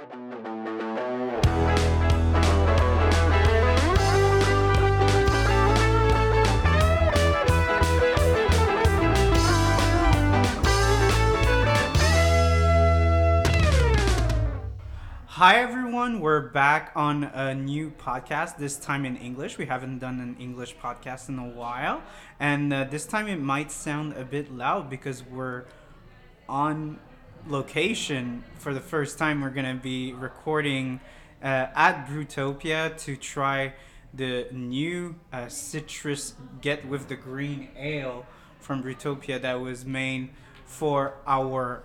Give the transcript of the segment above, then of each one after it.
Hi everyone, we're back on a new podcast. This time in English. We haven't done an English podcast in a while, and uh, this time it might sound a bit loud because we're on location for the first time. We're gonna be recording uh, at Brutopia to try the new uh, citrus Get with the Green Ale from Brutopia that was made for our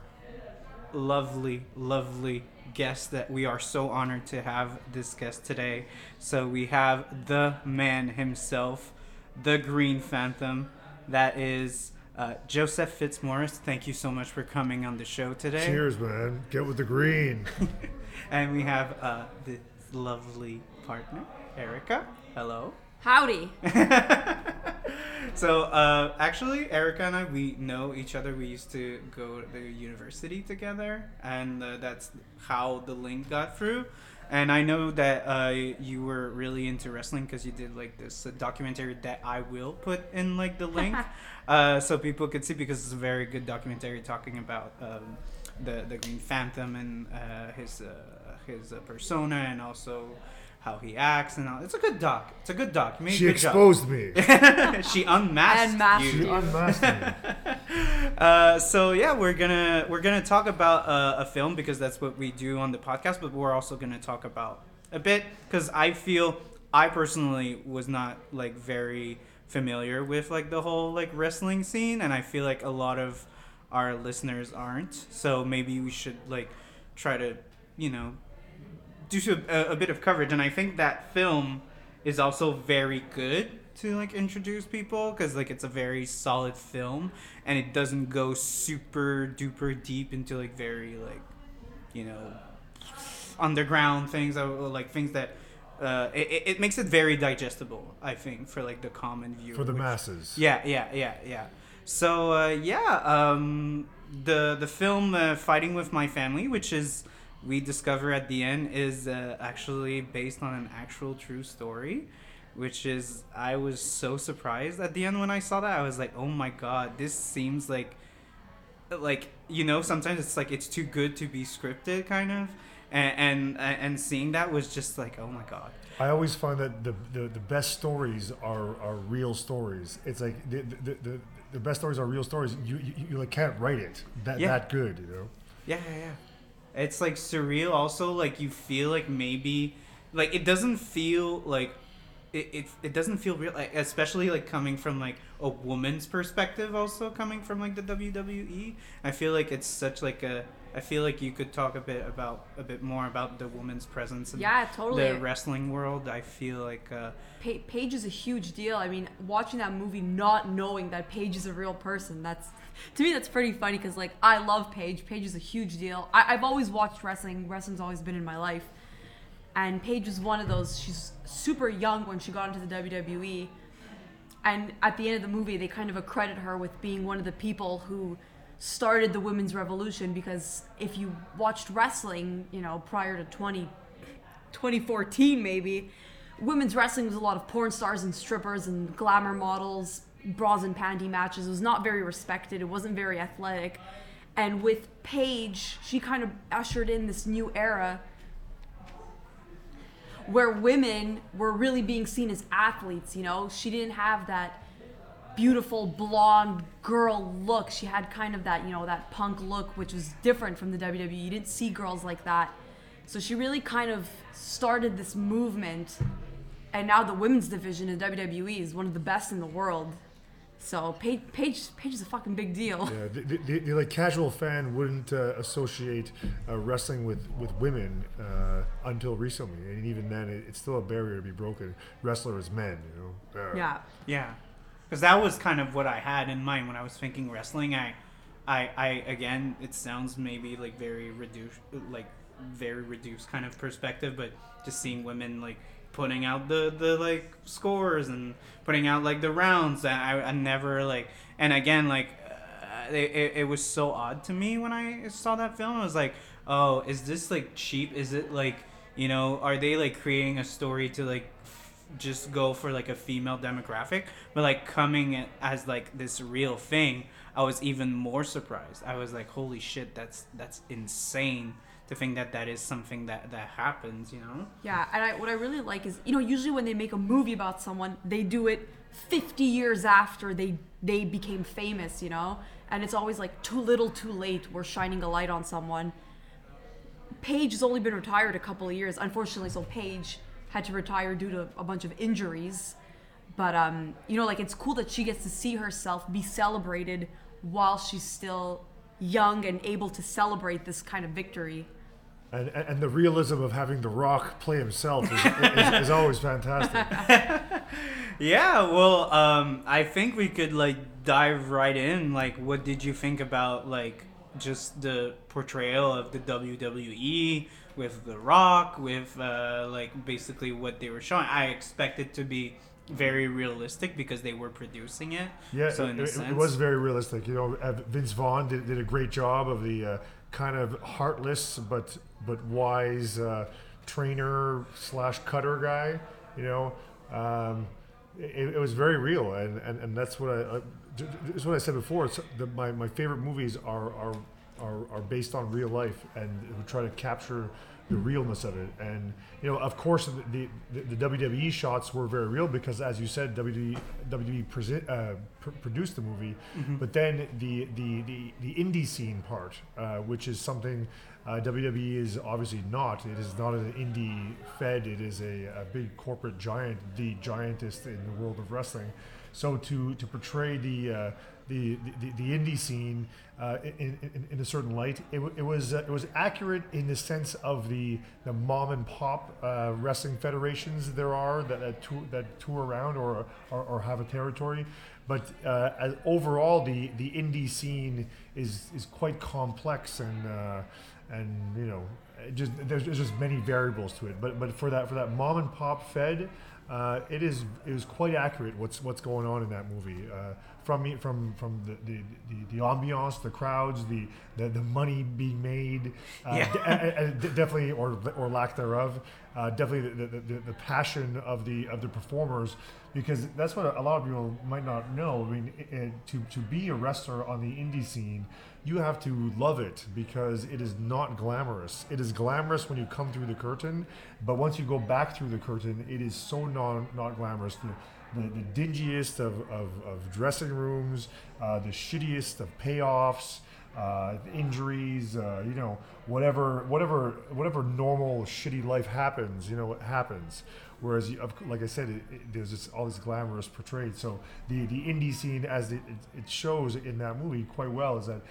lovely, lovely guest that we are so honored to have this guest today. So we have the man himself, the Green Phantom, that is uh, Joseph Fitzmaurice. Thank you so much for coming on the show today. Cheers, man. Get with the green. and we have uh, this lovely partner, Erica. Hello. Howdy. so uh, actually, Erica and I we know each other. We used to go to the university together, and uh, that's how the link got through. And I know that uh, you were really into wrestling because you did like this uh, documentary that I will put in like the link, uh, so people could see because it's a very good documentary talking about um, the the Green Phantom and uh, his uh, his uh, persona and also how he acts and all. It's a good doc. It's a good doc. You made a She good job. exposed me. she unmasked, Unmasked you. She unmasked me. Uh, so yeah, we're gonna we're gonna talk about uh, a film because that's what we do on the podcast. But we're also gonna talk about a bit because I feel I personally was not like very familiar with like the whole like wrestling scene, and I feel like a lot of our listeners aren't. So maybe we should like try to you know do a, a bit of coverage, and I think that film is also very good to like introduce people because like it's a very solid film and it doesn't go super duper deep into like very like you know underground things or like things that uh, it, it- makes it very digestible i think for like the common viewer For the which- masses. yeah, yeah, yeah, yeah. So uh, yeah, um, the the film uh, "Fighting with My Family," which is we discover at the end, is uh, actually based on an actual true story. Which is, I was so surprised at the end when I saw that. I was like, oh my god, this seems like, like you know, sometimes it's like it's too good to be scripted, kind of. And and and seeing that was just like, oh my god. I always find that the, the, the best stories are, are real stories. It's like the, the, the, the best stories are real stories. You, you, you like can't write it that, Yeah. that good, you know? Yeah, yeah, yeah. It's like surreal. Also, like you feel like maybe, like it doesn't feel like, it, it, it doesn't feel real. Like, especially like coming from like a woman's perspective. Also coming from like the WWE, I feel like it's such like a. I feel like you could talk a bit about a bit more about the woman's presence in Yeah, totally. the wrestling world. I feel like uh, Pa- Paige is a huge deal. I mean, watching that movie, not knowing that Paige is a real person, that's to me that's pretty funny because like I love Paige. Paige is a huge deal. I- I've always watched wrestling. Wrestling's always been in my life, and Paige is one of those. She's super young when she got into the WWE, and at the end of the movie, they kind of accredit her with being one of the people who started the women's revolution because if you watched wrestling, you know, prior to 20 2014 maybe, women's wrestling was a lot of porn stars and strippers and glamour models, bras and panty matches. It was not very respected. It wasn't very athletic. And with Paige, she kind of ushered in this new era where women were really being seen as athletes, you know? She didn't have that beautiful blonde girl look. She had kind of that, you know, that punk look, which was different from the WWE. You didn't see girls like that. So she really kind of started this movement. And now the women's division in WWE is one of the best in the world. So Paige, Paige, Paige is a fucking big deal. Yeah, the, the, the, the like casual fan wouldn't uh, associate uh, wrestling with with women uh, until recently, and even then, it, it's still a barrier to be broken. Wrestler is men, you know. Uh, Yeah. Yeah, because that was kind of what I had in mind when I was thinking wrestling. I, I, I again, it sounds maybe like very reduced, like very reduced kind of perspective, but just seeing women like putting out the the like scores and putting out like the rounds. I, I never like, and again like. Uh, it, it, it was so odd to me when I saw that film. I was like, oh, is this like cheap? Is it like you know, are they like creating a story to like just go for like a female demographic, but like coming as like this real thing? I was even more surprised. I was like, holy shit, that's that's insane to think that that is something that that happens. You know? Yeah, and I, what I really like is, you know, usually when they make a movie about someone, they do it 50 years after they they became famous, you know, and it's always like too little, too late. We're shining a light on someone. Paige has only been retired a couple of years, unfortunately. So Paige had to retire due to a bunch of injuries, but um, you know, like it's cool that she gets to see herself be celebrated while she's still young and able to celebrate this kind of victory. And, and and the realism of having The Rock play himself is, is, is always fantastic. Yeah, well, um, I think we could like dive right in. Like, what did you think about like just the portrayal of the WWE with The Rock, with uh, like basically what they were showing? I expected to be very realistic because they were producing it. Yeah, So in it, it- sense, it was very realistic. You know, Vince Vaughn did, did a great job of the uh, kind of heartless but but wise uh, trainer slash cutter guy. You know, um, it, it was very real, and, and, and that's what I uh, j- j- it's what I said before. It's the, my, my favorite movies are, are are are based on real life, and we try to capture the realness of it. And you know, of course, the the, the WWE shots were very real because, as you said, WWE WWE present, uh, pr- produced the movie. But then the the the the indie scene part, uh, which is something. Uh, WWE is obviously not. It is not an indie fed. It is a, a big corporate giant, the giantest in the world of wrestling. So to to portray the uh, the, the the indie scene uh, in, in, in a certain light, it, it was uh, it was accurate in the sense of the the mom and pop uh, wrestling federations there are that that tour, that tour around or, or or have a territory. But uh, overall, the the indie scene is is quite complex and. Uh, and you know, just there's, just many variables to it. But but for that for that mom and pop fed, uh, it is it was quite accurate what's what's going on in that movie. From me from from the, the, the, the ambiance, the crowds, the, the, the money being made, uh, Yeah. de- uh, uh, de- definitely or or lack thereof, uh, definitely the, the, the, passion of the of the performers, because that's what a lot of people might not know. I mean, i i- to to be a wrestler on the indie scene, you have to love it because it is not glamorous. It is glamorous when you come through the curtain, but once you go back through the curtain, it is so non not glamorous. The, the dingiest of, of, of dressing rooms, uh, the shittiest of payoffs, uh, injuries, uh, you know, whatever, whatever, whatever normal shitty life happens, you know, it happens. Whereas, you, like I said, it, it, there's just all this glamorous portrayed. So the the indie scene, as it, it, it shows in that movie quite well, is that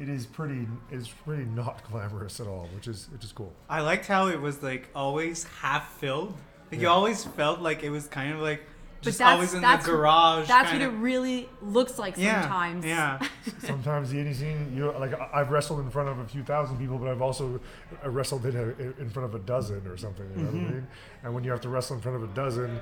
it is pretty, it's pretty not glamorous at all, which is which is cool. I liked how it was like always half filled. Like you always felt like it was kind of like just that's- always in that's- the garage. That's kind what it really looks like yeah, sometimes. Yeah. Sometimes the indie scene, you know, like I- I've wrestled in front of a few thousand people, but I've also uh, wrestled in, a, in front of a dozen or something. You know what I mean? And when you have to wrestle in front of a dozen,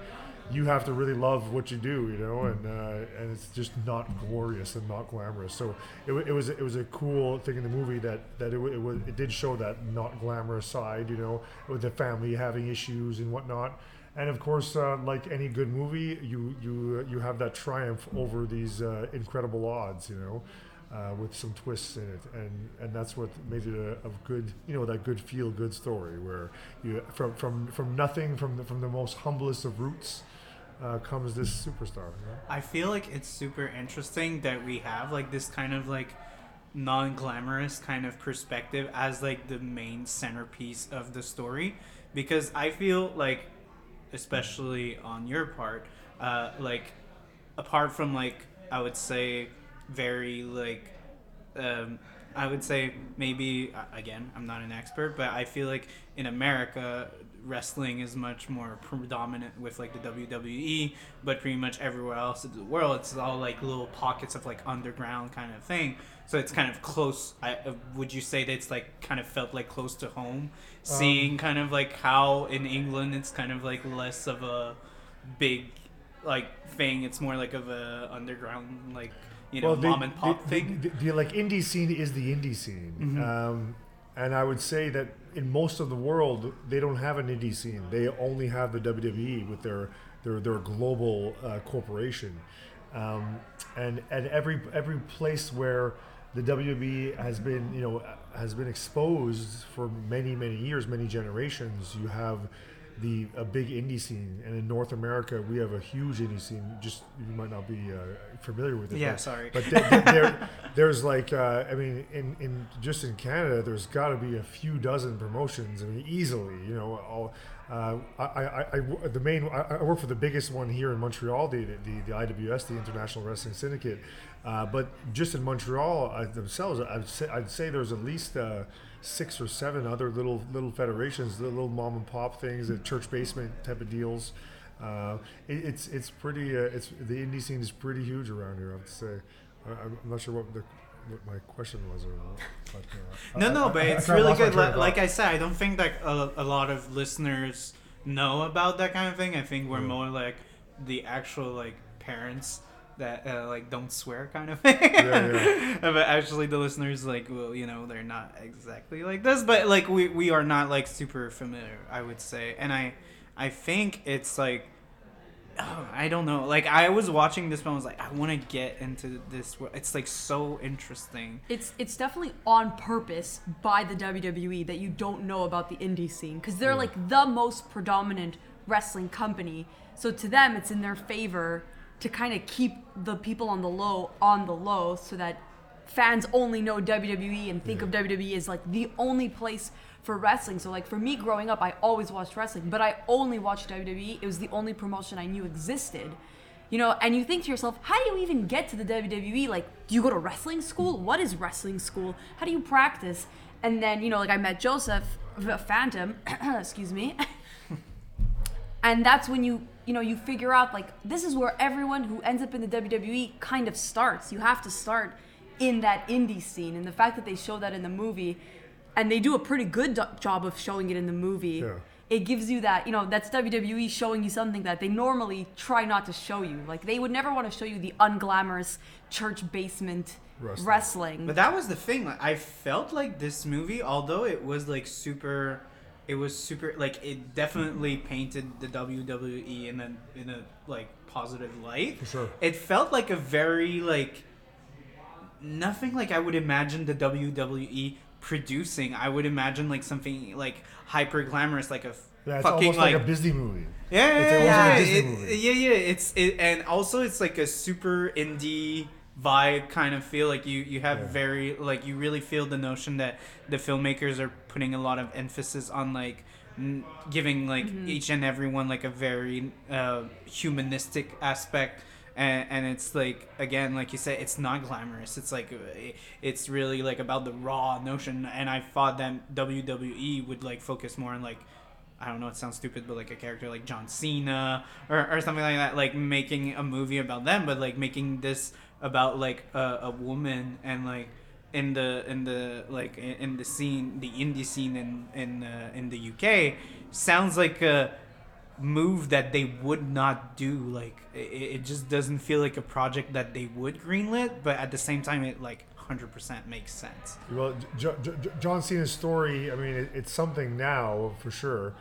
you have to really love what you do, you know, and uh, and it's just not glorious and not glamorous. So it, it was it was a cool thing in the movie that that it, it was it did show that not glamorous side, you know, with the family having issues and whatnot. And of course, uh, like any good movie, you you uh, you have that triumph over these uh, incredible odds, you know, uh, with some twists in it, and and that's what made it a, a good, you know, that good feel good story where you from from from nothing, from the, from the most humblest of roots, uh, comes this superstar. Know? I feel like it's super interesting that we have like this kind of like non-glamorous kind of perspective as like the main centerpiece of the story because I feel like especially on your part uh like apart from like I would say very like um, I would say maybe again I'm not an expert, but I feel like in America wrestling is much more predominant with like the WWE, but pretty much everywhere else in the world it's all like little pockets of like underground kind of thing. So it's kind of close. I would you say that it's like kind of felt like close to home, seeing kind of like how in England it's kind of like less of a big like thing. It's more like of a underground like you know the- mom and pop the, thing. The, the, the, like indie scene is the indie scene. Mm-hmm. Um, and I would say that in most of the world, they don't have an indie scene. They only have the WWE with their their their global uh, corporation, um, and and every every place where the WWE has been you know has been exposed for many many years, many generations. You have the a big indie scene, and in North America we have a huge indie scene. Just you might not be uh, familiar with it. Yeah, but, sorry. But th- th- there, there's like uh, I mean, in, in just in Canada, there's got to be a few dozen promotions. I mean, easily. You know, all. Uh, I, I, I, the main I, I work for the biggest one here in Montreal, the the, the IWS, the International Wrestling Syndicate. Uh, but just in Montreal uh, themselves, I'd say, I'd say there's at least uh, six or seven other little little federations, the little mom and pop things, the church basement type of deals. Uh, it, it's it's pretty. It's the indie scene is pretty huge around here. I to say. I, I'm not sure what the what my question was or. But, uh, No, I- no, I- but I it's really good. Like, like. I said, I don't think that a, a lot of listeners know about that kind of thing. I think we're Yeah. more like the actual like parents that uh, like don't swear kind of thing. Yeah, but actually, the listeners like well, you know, they're not exactly like this, but like we we are not like super familiar. I would say, and I I think it's like. Oh, I don't know. Like I was watching this one, I was like, I want to get into this. It's like so interesting. It's it's definitely on purpose by the WWE that you don't know about the indie scene because they're like the most predominant wrestling company. So to them, it's in their favor to kind of keep the people on the low on the low so that fans only know WWE and think of WWE as like the only place for wrestling. So like for me growing up, I always watched wrestling, but I only watched WWE. It was the only promotion I knew existed. You know, and you think to yourself, how do you even get to the WWE? Like, do you go to wrestling school? What is wrestling school? How do you practice? And then, you know, like I met Joseph, Phantom, excuse me. and that's when you, you know, you figure out like this is where everyone who ends up in the WWE kind of starts. You have to start in that indie scene. And the fact that they show that in the movie and they do a pretty good do- job of showing it in the movie Yeah. it gives you that you know that's WWE showing you something that they normally try not to show you. Like they would never want to show you the unglamorous church basement Wrestling. wrestling. But that was the thing. Like, I felt like this movie, although it was like super, it was super like it definitely painted the WWE in a in a like positive light. For sure. It felt like a very like nothing like I would imagine the WWE producing. I would imagine like something like hyper glamorous, like a Yeah, it's fucking almost like, like a Disney movie. yeah, It's yeah, almost yeah, like a Disney it- movie. yeah, yeah. It's it, and also it's like a super indie vibe kind of feel. Like you, you have Yeah. very like you really feel the notion that the filmmakers are putting a lot of emphasis on like n- giving like each and everyone like a very uh, humanistic aspect. And, and it's like again, like you said, it's not glamorous. It's like uh, it's really like about the raw notion. And I thought that WWE would like focus more on like I don't know, it sounds stupid, but like a character like John Cena or, or something like that, like making a movie about them, but like making this about like a, a woman and like in the in the like in, the scene, the indie scene in in uh, in the UK sounds like a move that they would not do. Like it, it just doesn't feel like a project that they would greenlit, but at the same time, it like hundred percent makes sense. Well, J- J- John Cena's story, I mean, it, it's something now for sure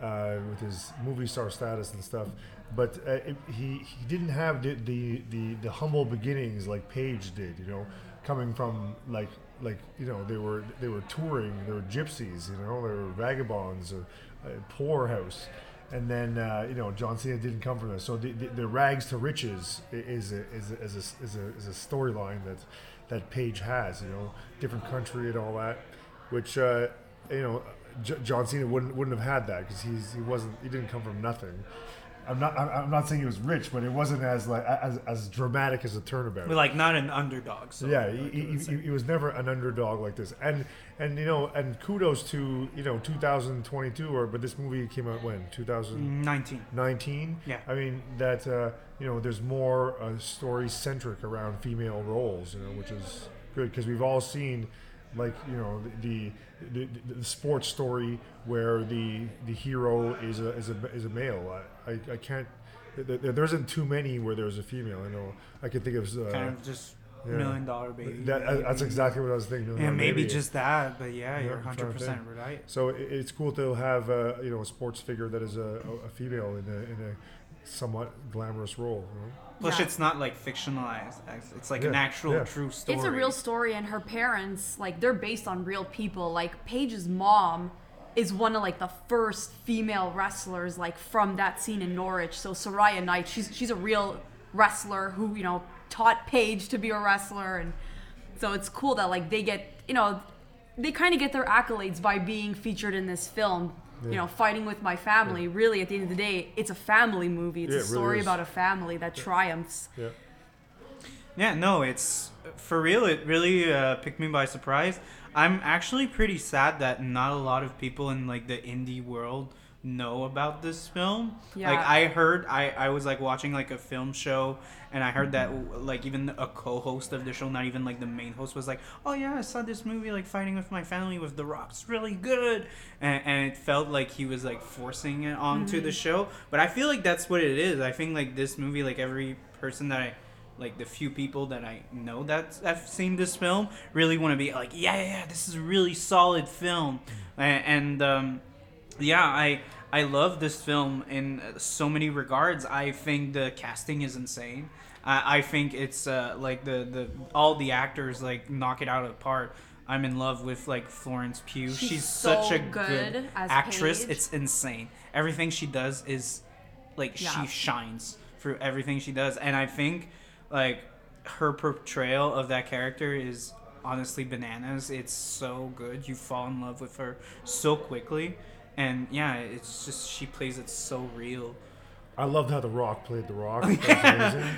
uh, with his movie star status and stuff. But uh, it, he, he didn't have the, the, the, the humble beginnings like Paige did, you know, coming from like like you know they were they were touring, they were gypsies, you know, they were vagabonds, or uh, poorhouse. And then uh, you know John Cena didn't come from this, so the, the, the rags to riches is a, is a, is a, is a, is a storyline that that Paige has, you know, different country and all that, which uh, you know J- John Cena wouldn't wouldn't have had that because he's he wasn't he didn't come from nothing. I'm not I'm, not saying he was rich, but it wasn't as like as, as dramatic as a turnabout. But like not an underdog. So yeah, he, he, he, he was never an underdog like this, and and you know, and kudos to you know 2022, or but this movie came out when 2019. 19. Yeah. I mean that uh, you know there's more uh, story centric around female roles, you know, which is good because we've all seen like you know the the, the the sports story where the the hero is a is a, is a male. I, I, I can't. There, there isn't too many where there's a female. I know I can think of uh, Kind of just Yeah. Million Dollar Baby. That, uh, that's exactly what I was thinking. Yeah, uh, maybe just that, but yeah, Yeah, you're 100 percent right. So it, it's cool to have uh, you know a sports figure that is a, a female in a, in a somewhat glamorous role. You know? Plus, Yeah. it's not like fictionalized. It's like an actual yeah. true story. It's a real story, and her parents, like, they're based on real people. Like, Paige's mom is one of like the first female wrestlers, like from that scene in Norwich. So Saraya Knight, she's she's a real wrestler who you know taught Paige to be a wrestler, and so it's cool that like they get you know they kind of get their accolades by being featured in this film. You know, fighting with my family. Really, at the end of the day, it's a family movie. It's Yeah, a it really story is. about a family that triumphs. Yeah. Yeah, no, it's for real. It really uh, picked me by surprise. I'm actually pretty sad that not a lot of people in like the indie world know about this film. Yeah. Like I heard, I I was like watching like a film show, and I heard that like even a co-host of the show, not even like the main host, was like, "Oh yeah, I saw this movie like Fighting with My Family with The Rock. It's really good," and, and it felt like he was like forcing it onto the show. But I feel like that's what it is. I think like this movie, like every person that I like the few people that I know that have seen this film really want to be like, yeah, yeah, yeah, this is a really solid film, and, and um, yeah, I I love this film in so many regards. I think the casting is insane. I, I think it's uh, like the the all the actors like knock it out of the park. I'm in love with like Florence Pugh. She's She's, so such a good good actress. Paige. It's insane. Everything she does is like Yeah. she shines through everything she does, and I think like her portrayal of that character is honestly bananas. It's so good. You fall in love with her so quickly, and yeah, it's just she plays it so real. I loved how The Rock played The Rock. That's amazing.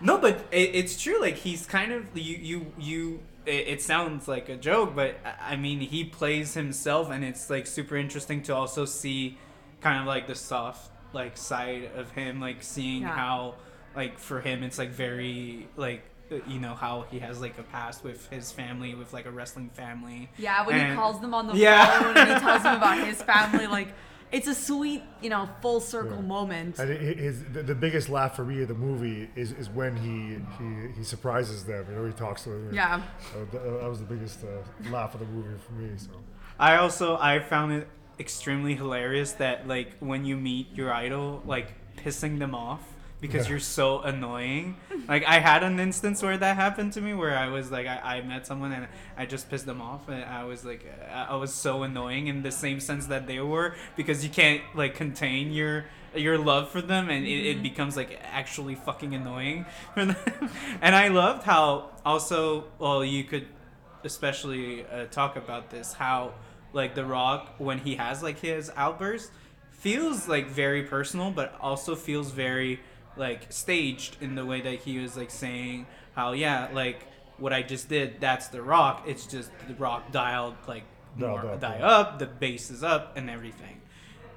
No, but it, it's true. Like he's kind of you you you. It, it sounds like a joke, but I I mean he plays himself, and it's like super interesting to also see kind of like the soft like side of him, like seeing Yeah. how like for him it's like very like you know how he has like a past with his family with like a wrestling family. Yeah, when he calls them on the Yeah. phone and he tells them about his family, like it's a sweet, you know, full circle Yeah. moment. And his, the, the biggest laugh for me of the movie is, is when he, he he surprises them. You know, he talks to them. Yeah. Uh, that was the biggest uh, laugh of the movie for me. So I also I found it extremely hilarious that like when you meet your idol, like pissing them off because Yeah. you're so annoying. Like I had an instance where that happened to me where I was like I, I met someone and I just pissed them off and I was like I I was so annoying in the same sense that they were because you can't like contain your your love for them and it, it becomes like actually fucking annoying for them. and I loved how also well you could especially uh, talk about this how like the rock when he has like his outbursts feels like very personal but also feels very like staged in the way that he was like saying how yeah like what i just did that's the rock it's just the rock dialed like more up, die yeah. up the bass is up and everything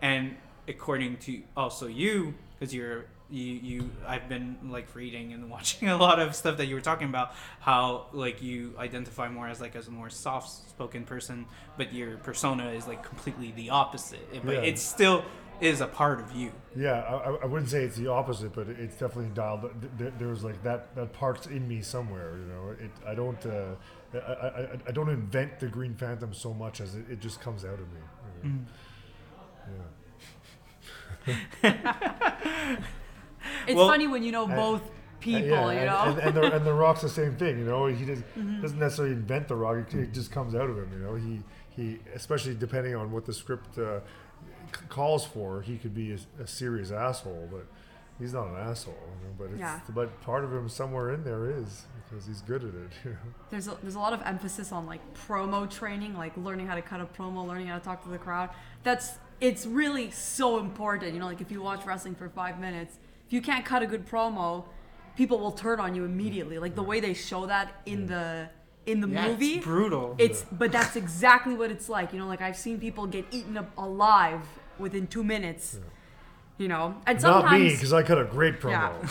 and according to also you because you're you you I've been like reading and watching a lot of stuff that you were talking about how like you identify more as like as a more soft spoken person but your persona is like completely the opposite but Yeah. it still is a part of you yeah, I, I- I wouldn't say it's the opposite, but it's definitely dialed. th- th- There's like that that part's in me somewhere. You know, it. I don't. Uh, I, I, I- I don't invent the Green Phantom so much as it, it just comes out of me. you know. Yeah. It's Well- funny when you know both people, yeah, you and, know. and, and, the, and the rock's the same thing. You know, he does, Mm-hmm. doesn't necessarily invent the rock; it, it just comes out of him. You know, he he, especially depending on what the script uh, c- calls for, he could be a, a serious asshole, but he's not an asshole. You know, but it's, Yeah. but part of him somewhere in there is because he's good at it. You know? there's a, there's a lot of emphasis on like promo training, like learning how to cut a promo, learning how to talk to the crowd. That's it's really so important. You know, like if you watch wrestling for five minutes, if you can't cut a good promo, people will turn on you immediately. Like the way they show that in the in the Yeah, it's movie, brutal. It's but that's exactly what it's like. You know, like I've seen people get eaten up alive within two minutes. You know, and sometimes Not me, because I cut a great promo.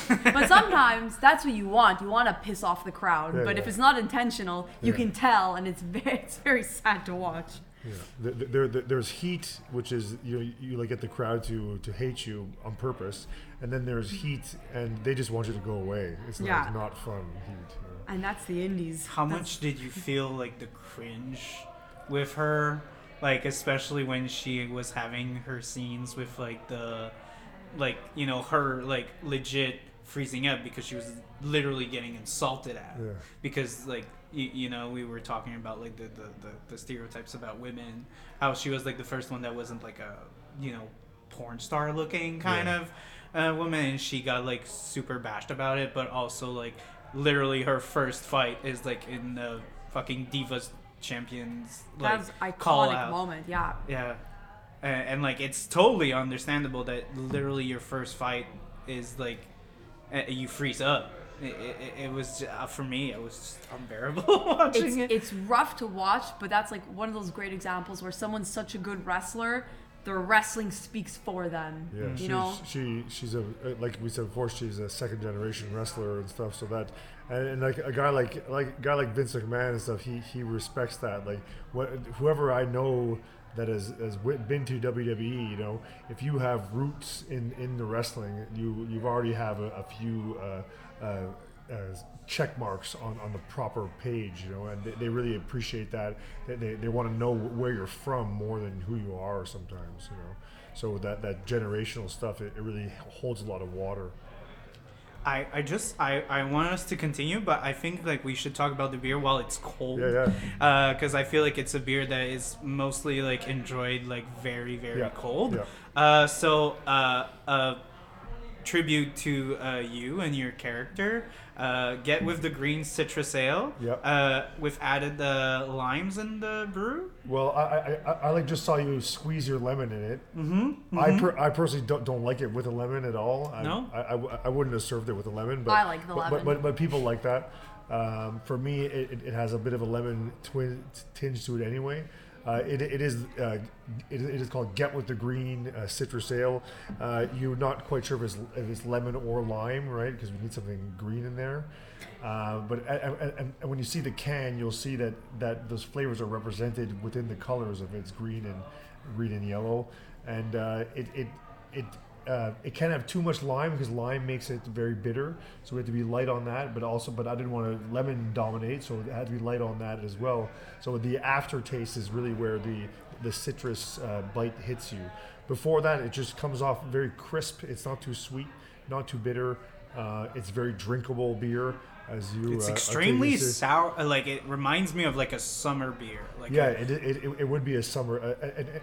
yeah. but sometimes that's what you want. You want to piss off the crowd. Yeah, but yeah. if it's not intentional, you can tell, and it's very, it's very sad to watch. Yeah. There, there, there- there's heat, which is you you like get the crowd to to hate you on purpose, and then there's heat, and they just want you to go away. It's Yeah. like not fun heat. you know. And that's the indies. How That's- much did you feel like the cringe with her? Like especially when she was having her scenes with like the like, you know, her like legit freezing up because she was literally getting insulted at. Yeah. Because like you, you know, we were talking about like the, the, the, the stereotypes about women, how she was like the first one that wasn't like a you know, porn star looking kind Yeah. of uh, woman and she got like super bashed about it, but also like literally her first fight is like in the fucking divas champions like That's iconic call out. moment. Yeah. Yeah, and, and like it's totally understandable that literally your first fight is like uh, you freeze up. It, it, it was uh, for me. It was just unbearable watching It's it. it's rough to watch, but that's like one of those great examples where someone's such a good wrestler, their wrestling speaks for them. Yeah, You she's, know. she she's a like we said before, she's a second generation wrestler and stuff. So that and, and like a guy like like a guy like Vince McMahon and stuff, he he respects that. Like what whoever I know that has has been to WWE, you know, if you have roots in in the wrestling, you you've already have a, a few. Uh, uh, uh, check marks on, on the proper page, you know, and they, they really appreciate that. They, they, they want to know where you're from more than who you are sometimes, you know. So that, that generational stuff, it, it really holds a lot of water. I, I just I, I want us to continue, but I think like we should talk about the beer while it's cold. Yeah, yeah. Because I feel like it's a beer that is mostly like enjoyed like very very Yeah, cold. yeah. Uh, so uh, uh, tribute to uh, you and your character. Uh, get with the green citrus ale. Yep. Uh, with added uh, limes in the brew. Well, I, I, I, I like just saw you squeeze your lemon in it. Mm-hmm. I, per, I personally don't, don't like it with a lemon at all. I, No? I, I, I wouldn't have served it with a lemon, but I like the but, lemon. But, but, but people like that. Um, for me, it, it- it has a bit of a lemon twin, tinge to it anyway. Uh, it, it is uh, it, it is called Get with the Green uh, Citrus Ale. Uh, you're not quite sure if it's, if it's lemon or lime, right? Because we need something green in there. Uh, but and, and, when you see the can, you'll see that, that those flavors are represented within the colors of it's green and green and yellow, and it it it. Uh, it can't have too much lime because lime makes it very bitter, so we have to be light on that. But also, but I didn't want to lemon dominate, so it had to be light on that as well. So the aftertaste is really where the the citrus uh, bite hits you. Before that, it just comes off very crisp. It's not too sweet, not too bitter. Uh, it's very drinkable beer, as you. It's uh, extremely sour. uh, Like it reminds me of like a summer beer. Like Yeah, a- it, it, it, it would be a summer.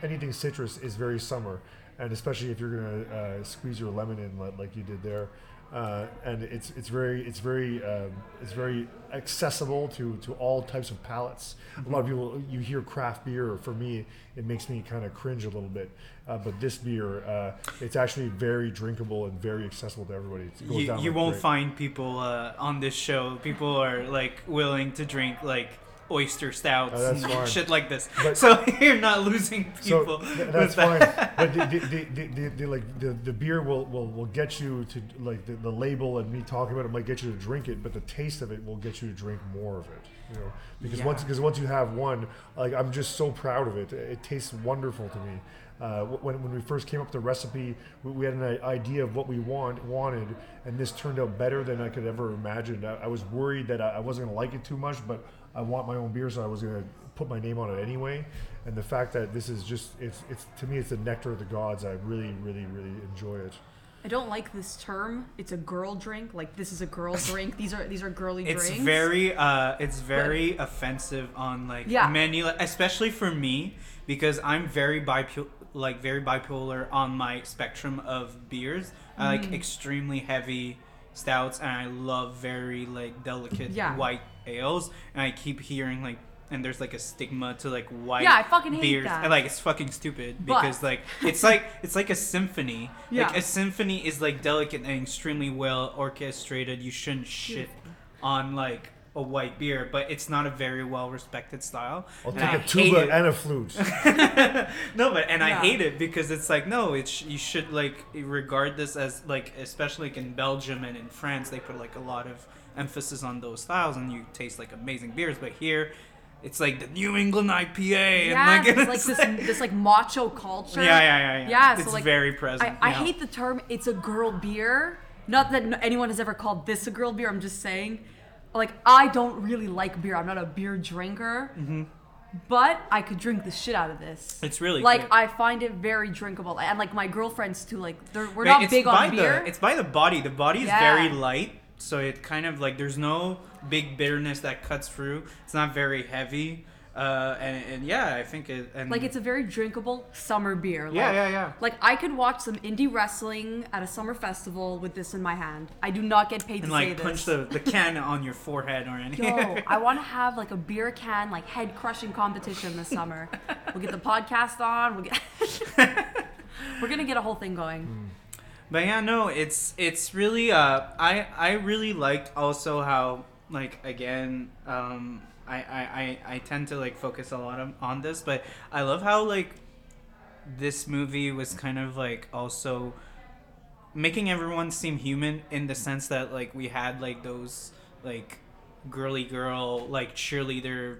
Anything citrus is very summer, and especially if you're gonna uh, squeeze your lemon in like, you did there. Uh, and it's it's very it's very um, it's very accessible to, to all types of palates. A lot of people you hear craft beer. For me, it makes me kind of cringe a little bit. Uh, but this beer, uh, it's actually very drinkable and very accessible to everybody. It goes you, down you like won't great. find people uh, on this show. People are like willing to drink like oyster stouts Oh, and fine. shit like this. But- so you're not losing So people. th- with that's that. fine, but the, the, the, the, like the, the beer will, will, will get you to like the, the label and me talking about it might get you to drink it, but the taste of it will get you to drink more of it. You know, because once because once you have one, like I'm just so proud of it. It tastes wonderful to me. Uh, when, when we first came up with the recipe, we, we had an idea of what we want wanted, and this turned out better than I could ever imagine. I, I was worried that I, I wasn't gonna like it too much, but I want my own beer, so I was gonna put my name on it anyway. And the fact that this is just it's it's to me it's the nectar of the gods. I really really really enjoy it. I don't like this term. It's a girl drink. Like this is a girl drink. These are these are girly It's drinks. very uh it's very offensive on like Yeah. many especially for me because I'm very bipolar like very bipolar on my spectrum of beers. I Mm. like extremely heavy stouts and I love very like delicate Yeah. white ales and I keep hearing like and there's like a stigma to like white Yeah, I fucking hate beers that. and like it's fucking stupid But- because like it's like it's like a symphony Yeah. like a symphony is like delicate and extremely well orchestrated you shouldn't shit on like a white beer, but it's not a very well respected style. I'll And take I a tuba it. and a flute. no, but and I hate it because it's like no, it's you should like regard this as like especially like in Belgium and in France they put like a lot of emphasis on those styles and you taste like amazing beers, but here it's like the New England IPA Yeah, and like, it's like it's this this like macho culture. yeah, yeah, yeah, yeah. Yeah, so, like, very present. I, I hate the term. It's a girl beer. Not that anyone has ever called this a girl beer. I'm just saying, like I don't really like beer. I'm not a beer drinker. But I could drink the shit out of this. Mm-hmm. It's really like good. I find it very drinkable, and like my girlfriends too. Like they're, we're not it's big on beer. The, it's by the body. The body is Yeah. very light, so it kind of like there's no big bitterness that cuts through. It's not very heavy, uh, and, and yeah, I think it. And like it's a very drinkable summer beer. Yeah, like, yeah, yeah. Like I could watch some indie wrestling at a summer festival with this in my hand. I do not get paid and to say like this. punch the, the can on your forehead or anything. Yo, I want to have like a beer can like head crushing competition this summer. We'll get the podcast on. We'll get. We're gonna get a whole thing going. But yeah, no, it's it's really uh I I really liked also how like again um I I I, I tend to like focus a lot on, on this, but I love how like this movie was kind of like also making everyone seem human in the sense that like we had like those like girly girl like cheerleader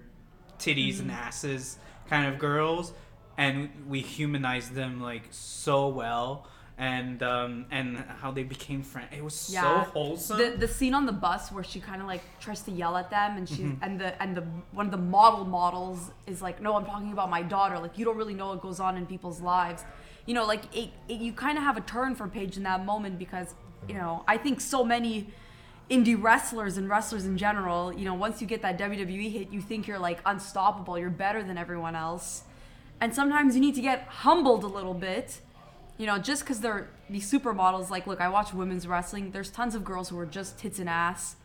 titties and asses kind of girls and we humanized them like so well and um and how they became friends it was Yeah. so wholesome The the scene on the bus where she kind of like tries to yell at them, and she Mm-hmm. and the and the one of the model models is like, no, I'm talking about my daughter. Like you don't really know what goes on in people's lives. You know, like it, it you kind of have a turn for Paige in that moment because you know I think so many indie wrestlers and wrestlers in general, you know, once you get that WWE hit, you think you're like unstoppable, you're better than everyone else. And sometimes you need to get humbled a little bit. You know, just because they're these supermodels, like, look, I watch women's wrestling. There's tons of girls who are just tits and ass,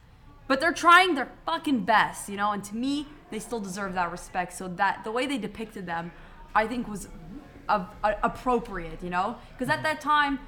but they're trying their fucking best, you know. And to me, they still deserve that respect. So that the way they depicted them, I think was of, uh, appropriate, you know, because at that time,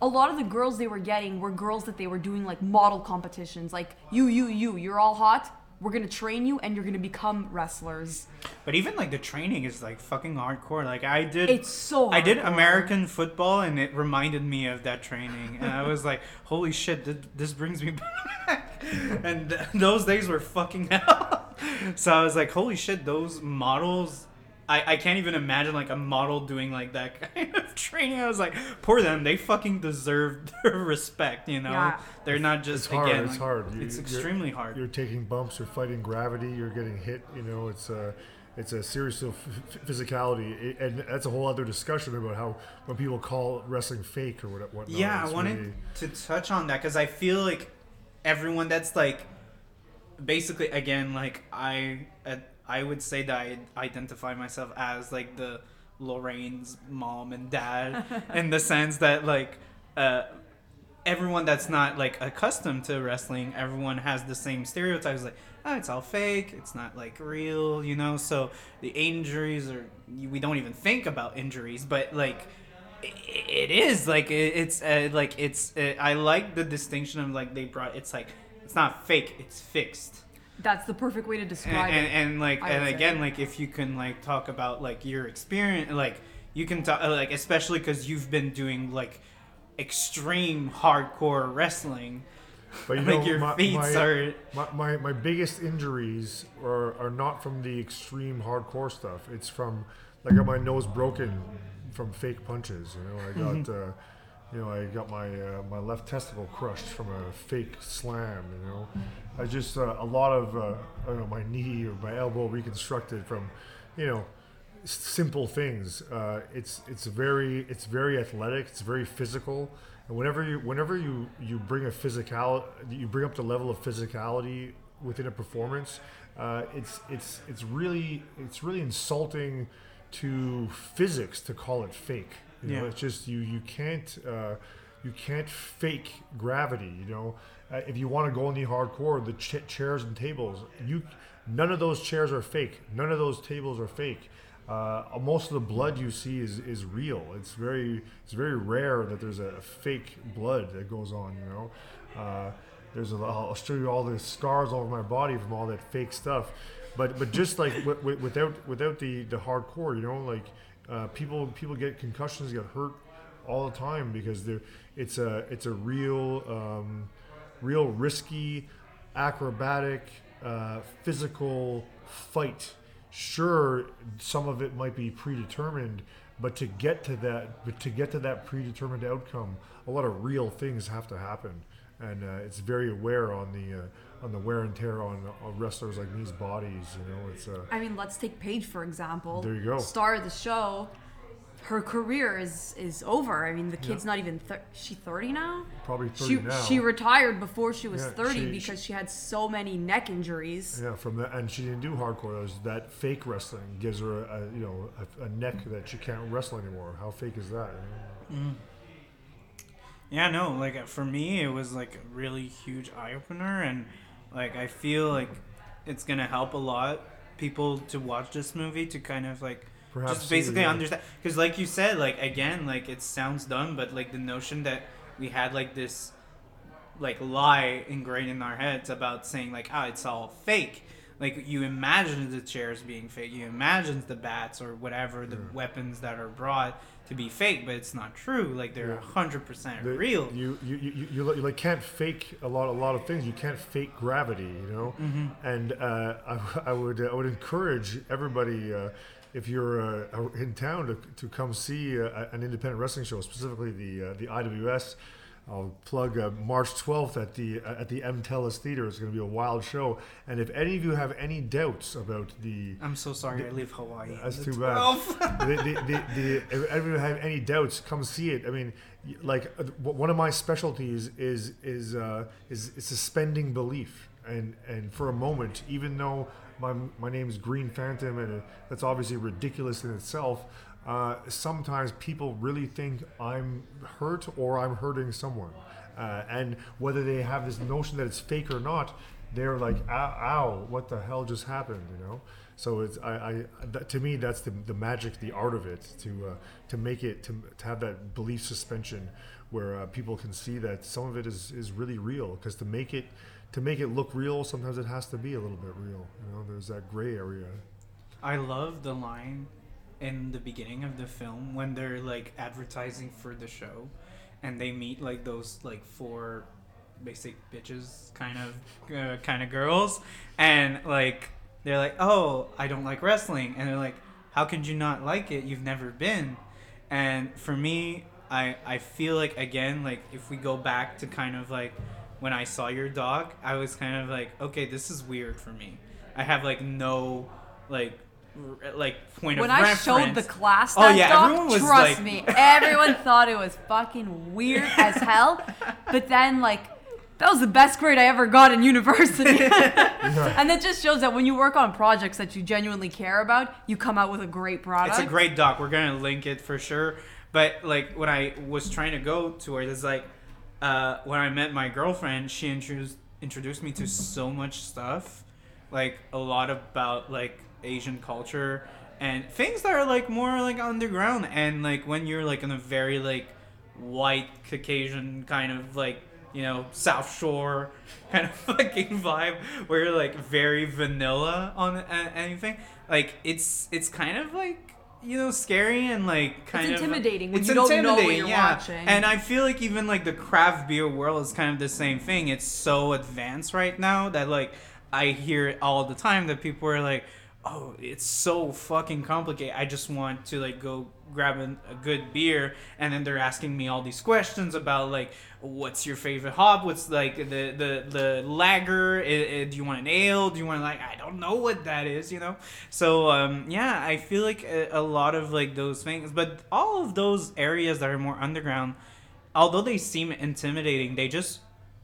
a lot of the girls they were getting were girls that they were doing like model competitions, like you, you, you, you're all hot. We're gonna train you, and you're gonna become wrestlers. but even like the training is like fucking hardcore like i did It's so. I did. American football, and it reminded me of that training, and I was like, "Holy shit, th- this brings me back!" And th- those days were fucking hell. So I was like, "Holy shit, those models!" I, I can't even imagine like a model doing like that kind of training. I was like, "Poor them, they fucking deserve their respect." You know, Yeah. they're not just It's hard. again. it's like, hard. You- It's you're- extremely hard. You're taking bumps. You're fighting gravity. You're getting hit. You know, it's a, it's a serious of f- physicality, It- and that's a whole other discussion about how when people call wrestling fake or what. whatnot. Yeah, I wanted really- to touch on that because I feel like everyone that's like basically again like I uh, I would say that I identify myself as like the Lorraine's mom and dad in the sense that like uh everyone that's not like accustomed to wrestling everyone has the same stereotypes like oh it's all fake it's not like real you know? So the injuries are we don't even think about injuries but like it is like it- it's uh, like it's uh, i like the distinction of like they brought it's like it's not fake it's fixed That's the perfect way to describe and, it. and like I and would say. again like if you can like talk about like your experience like you can talk like especially because you've been doing like extreme hardcore wrestling But you like know, your my, feet my, are my, my, my biggest injuries are, are not from the extreme hardcore stuff. It's from I got my nose broken from fake punches. You know, I got uh, you know I got my uh, my left testicle crushed from a fake slam. You know, I just uh, a lot of uh, I don't know my knee or my elbow reconstructed from you know simple things. Uh, it's it's very it's very athletic. It's very physical. And whenever you whenever you you bring a physical you bring up the level of physicality within a performance, uh, it's it's it's really it's really insulting to physics to call it fake. You know, Yeah. it's just you you can't uh, you can't fake gravity. You know, uh, if you want to go in the hardcore, the ch- chairs and tables, you none of those chairs are fake. None of those tables are fake. Uh, most of the blood you see is, is real. It's very it's very rare that there's a fake blood that goes on. You know, uh, there's a, I'll show you all the scars all over my body from all that fake stuff. But but just like w- w- without without the the hardcore, you know, like uh, people people get concussions, get hurt all the time because they're it's a it's a real um, real risky acrobatic uh, physical fight sure some of it might be predetermined but to get to that but to get to that predetermined outcome a lot of real things have to happen and uh, it's very aware on the uh, on the wear and tear on, on wrestlers like these bodies. You know, it's uh, I mean, let's take Paige for example. There you go. Star of the show. Her career is is over. I mean, the kid's not even thir- she 30 now. probably 30 She now. she retired before she was Yeah, 30 she- because she had so many neck injuries. Yeah, from that, and she didn't do hardcore. That, was, that fake wrestling gives her a, a you know a, a neck that she can't wrestle anymore. How fake is that? you know? Yeah, no, like uh, for me, it was like a really huge eye opener, and like I feel like it's gonna help a lot people to watch this movie to kind of like Perhaps just basically yeah. understand. Because like you said, like again, like it sounds dumb, but like the notion that we had like this like lie ingrained in our heads about saying like ah it's all fake like you imagine the chairs being fake you imagine the bats or whatever the weapons that are brought to be fake but it's not true like they're Yeah. 100% The- real You you, you, you, you, you like can't fake a lot a lot of things. You can't fake gravity, you know. Mm-hmm. And uh, I, I would I would encourage everybody uh, if you're uh, in town to, to come see uh, an independent wrestling show, specifically the uh, the IWS. I'll plug uh, March 12th at the uh, at the MTELUS Theater. It's going to be a wild show. And if any of you have any doubts about the i'm so sorry i leave hawaii that's too the bad. 12th. the, the, the, the, if anyone have any doubts, come see it. I mean, like uh, one of my specialties is is is, is suspending belief, and and for a moment, even though my my name is Green Phantom, and that's obviously ridiculous in itself. Uh, sometimes people really think I'm hurt or I'm hurting someone, uh, and whether they have this notion that it's fake or not, they're like, ow, ow, what the hell just happened, you know? So it's I, I that, to me that's the, the magic, the art of it to uh, to make it to, to have that belief suspension where uh, people can see that some of it is, is really real because to make it to make it look real sometimes it has to be a little bit real. You know, there's that gray area. I love the line in the beginning of the film when they're like advertising for the show and they meet like those like four basic bitches kind of uh, kind of girls and like they're like oh i don't like wrestling and they're like how could you not like it you've never been and for me i i feel like again like if we go back to kind of like when i saw your dog i was kind of like okay this is weird for me i have like no like r- like point When of I reference showed the class Oh, that yeah, doc, everyone was trust like- me, everyone thought it was fucking weird as hell. But then, like, that was the best grade I ever got in university. and that just shows that when you work on projects that you genuinely care about, you come out with a great product. It's a great doc. We're gonna link it for sure. But like when I was trying to go to it, it's like uh, when I met my girlfriend, she introduced introduced me to so much stuff, like a lot about like Asian culture and things that are like more like underground. And like when you're like in a very like white Caucasian kind of like you know South Shore kind of fucking vibe, where you're like very vanilla on anything. Like it's it's kind of like you know scary and like kind of intimidating when it's you don't know what intimidating, you're yeah. watching. And I feel like even like the craft beer world is kind of the same thing. It's so advanced right now that like I hear it all the time that people are like, "Oh, it's so fucking complicated. I just want to like go grab an, a good beer," and then they're asking me all these questions about like, "What's your favorite hop? What's like the the the lager? Do you want an ale? Do you want like I don't know what that is, you know?" So um, yeah, I feel like a, a lot of like those things, but all of those areas that are more underground, although they seem intimidating, they just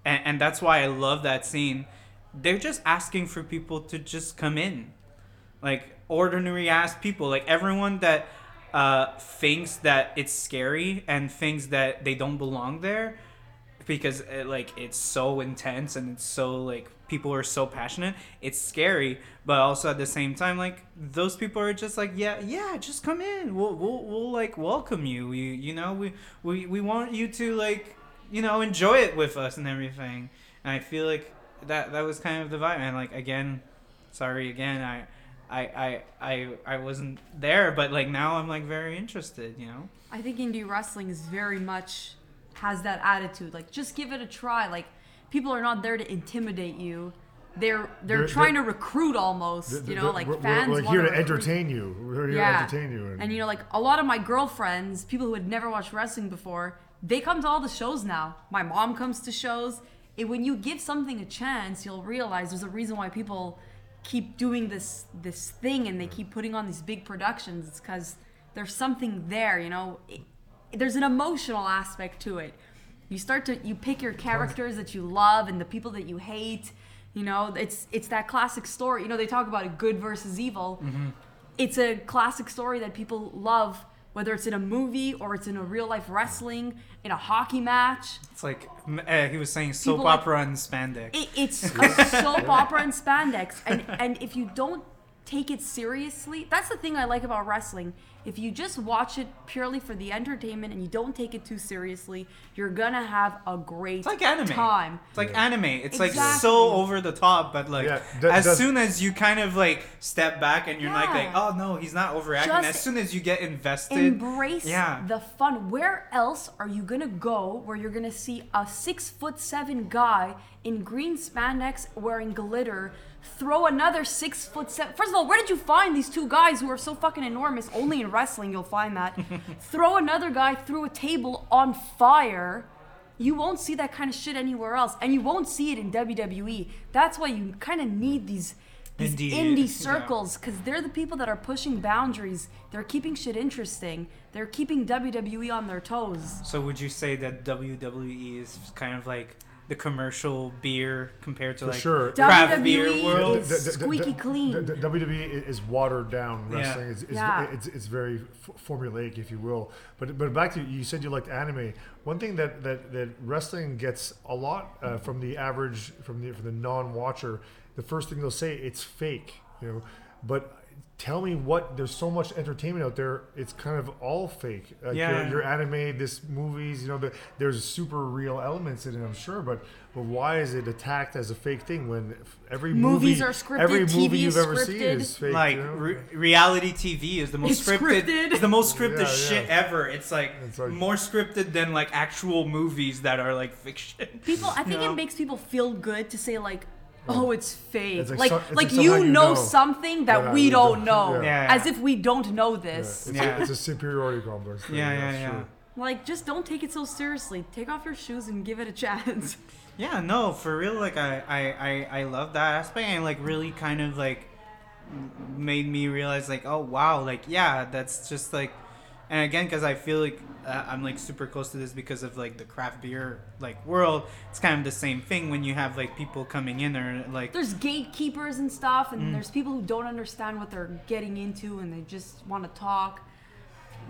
and, and that's why I love that scene. They're just asking for people to just come in, like ordinary ass people, like everyone that uh, thinks that it's scary and thinks that they don't belong there because uh like it's so intense and it's so like people are so passionate. It's scary but also at the same time like those people are just like yeah yeah just come in. We'll we'll, we'll like welcome you. You you know we, we we want you to like you know enjoy it with us and everything. And i feel like that that was kind of the vibe. And like again sorry again i I, I I I wasn't there, but like now I'm like very interested, you know. I think indie wrestling is very much has that attitude. Like, just give it a try. Like, people are not there to intimidate you. They're they're, They're- trying they're- to recruit almost. You know, like we're, fans. we're like wanna here to recruit- entertain you. We're here Yeah. to entertain you. And you know, like a lot of my girlfriends, people who had never watched wrestling before, they come to all the shows now. My mom comes to shows. it, when you give something a chance, you'll realize there's a reason why people keep doing this this thing and they keep putting on these big productions. It's because there's something there, you know. It, there's an emotional aspect to it. You start to you pick your characters that you love and the people that you hate. You know, it's it's that classic story. You know, they talk about a good versus evil. Mm-hmm. It's a classic story that people love, whether it's in a movie or it's in a real life wrestling, in a hockey match. It's like uh, he was saying soap People like- opera and spandex. It, it's a soap opera and spandex, and and if you don't take it seriously, that's the thing I like about wrestling. If you just watch it purely for the entertainment and you don't take it too seriously, you're gonna have a great It's like anime. time. It's like anime. It's like so over the top, but like Yeah, that- as does- soon as you kind of like step back and you're like like, oh no, he's not overacting. Just as soon as you get invested, Embrace yeah. the fun. Where else are you gonna go where you're gonna see a six foot seven guy in green spandex wearing glitter throw another six foot seven? First of all, where did you find these two guys who are so fucking enormous? Only in wrestling you'll find that. throw another guy through a table on fire. You won't see that kind of shit anywhere else, and you won't see it in WWE. That's why you kind of need these these Indie- indie, circles because they're the people that are pushing boundaries. They're keeping shit interesting. They're keeping WWE on their toes. So would you say that WWE is kind of like the commercial beer compared to For like sure. craft beer world? is- The- the- the- squeaky clean. the- the WWE is watered down Yeah. wrestling. It's, it's, Yeah. it's, it's very formulaic, if you will. But but back to you said you liked anime. One thing that, that, that wrestling gets a lot uh, from the average from the from the non-watcher, the first thing they'll say it's fake. You know, but. Tell me what. There's so much entertainment out there. It's kind of all fake. Like Yeah. your, your anime, this movies. You know, the, there's super real elements in it. I'm sure, but but why is it attacked as a fake thing when every Movies movie, are scripted, every movie TV you've is ever seen scripted. is fake? like you know? re- reality TV is the most It's scripted, scripted. It's the most scripted Yeah, shit ever. It's like, It's like- more scripted than like actual movies that are like fiction. People, I think No. it makes people feel good to say like, "Oh, it's fake." It's like like, some- it's like, like you you know, know. something that Yeah, we we don't don't- know, yeah. as if we don't know Yeah, this. it's, Yeah. A, it's a superiority complex. thing, Yeah, yeah, yeah. true. Like, just don't take it so seriously. Take off your shoes and give it a chance. Yeah, no, for real. Like I, I, I, I love that aspect, and like really kind of like made me realize like, oh wow, like yeah, that's just like, and again, because I feel like uh, I'm like super close to this because of like the craft beer like world. It's kind of the same thing when you have like people coming in or like there's gatekeepers and stuff, Mm. and there's people who don't understand what they're getting into, and they just want to talk.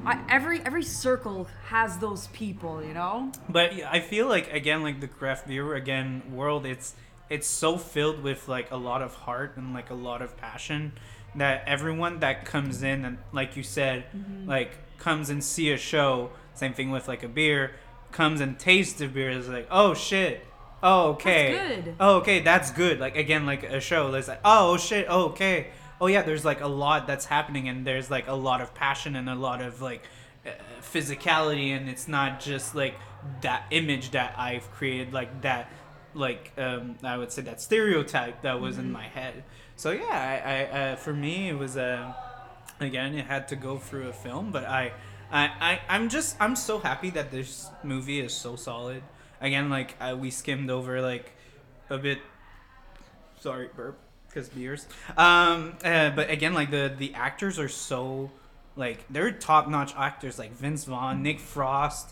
I, every every circle has those people, you know. But I feel like again, like the craft beer again world, it's it's so filled with like a lot of heart and like a lot of passion that everyone that comes in and like you said, Mm-hmm. like comes and see a show. Same thing with like a beer, comes and tastes the beer is like, oh shit. Oh okay. That's good. Oh okay, that's good. Like again, like a show. There's like, oh shit. Oh, okay. Oh yeah, there's like a lot that's happening, and there's like a lot of passion and a lot of like uh, physicality, and it's not just like that image that I've created, like that, like um, I would say that stereotype that was in my head. So yeah, I, I uh, for me it was uh, again it had to go through a film, but I. I, I, I'm just I'm so happy that this movie is so solid. Again, like uh, we skimmed over like a bit sorry burp because beers um uh, but again like the the actors are so like they're top-notch actors like vince vaughn nick frost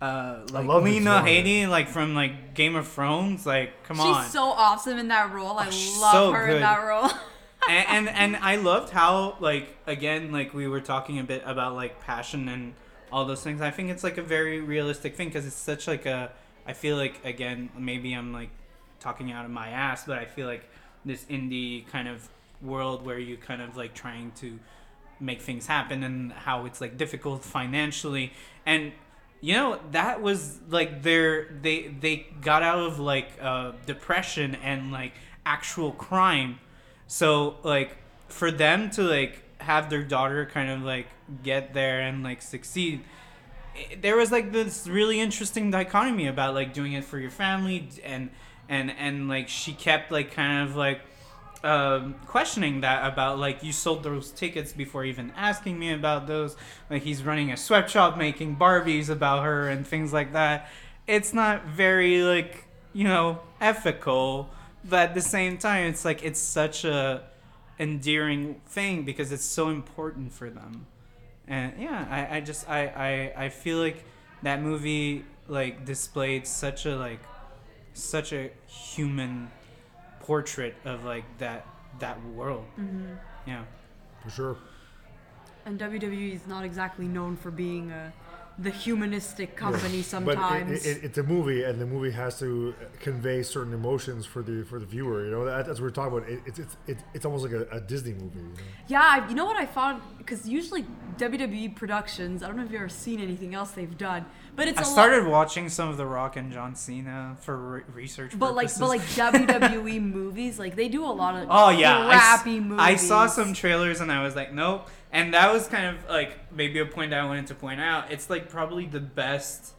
uh like love Vince lena Vaughn. headey like from like game of thrones like come She's on She's so awesome in that role. I Oh, love so her good. in that role. and, and and I loved how like again like we were talking a bit about like passion and all those things. I think it's like a very realistic thing because it's such like a. I feel like again maybe I'm like talking out of my ass, but I feel like this indie kind of world where you kind of like trying to make things happen and how it's like difficult financially and you know that was like their they they got out of like uh depression and like actual crime so like for them to like have their daughter kind of like get there and like succeed there was like this really interesting dichotomy about like doing it for your family and and and like she kept like kind of like um, questioning that about like you sold those tickets before even asking me about those. Like he's running a sweatshop making barbies about her and things like that. It's not very like you know, ethical, but at the same time, it's like it's such a endearing thing because it's so important for them. And yeah, I, I just I, I I feel like that movie like displayed such a like such a human portrait of like that that world. Mm-hmm. Yeah. For sure. And WWE is not exactly known for being a, the humanistic company But sometimes. it, it, it's a movie, and the movie has to convey certain emotions for the for the viewer. You know, that, that's what we're talking about. It, it's it's it's it's almost like a, a Disney movie. You know? yeah, you know what I found? Because usually WWE productions, I don't know if you've ever seen anything else they've done, but it's I a lot- started watching some of The Rock and John Cena for re- research But like, but like WWE movies, like they do a lot of Oh yeah, I s- crappy movies. I saw some trailers and I was like, nope. And that was kind of like maybe a point I wanted to point out. It's like probably the best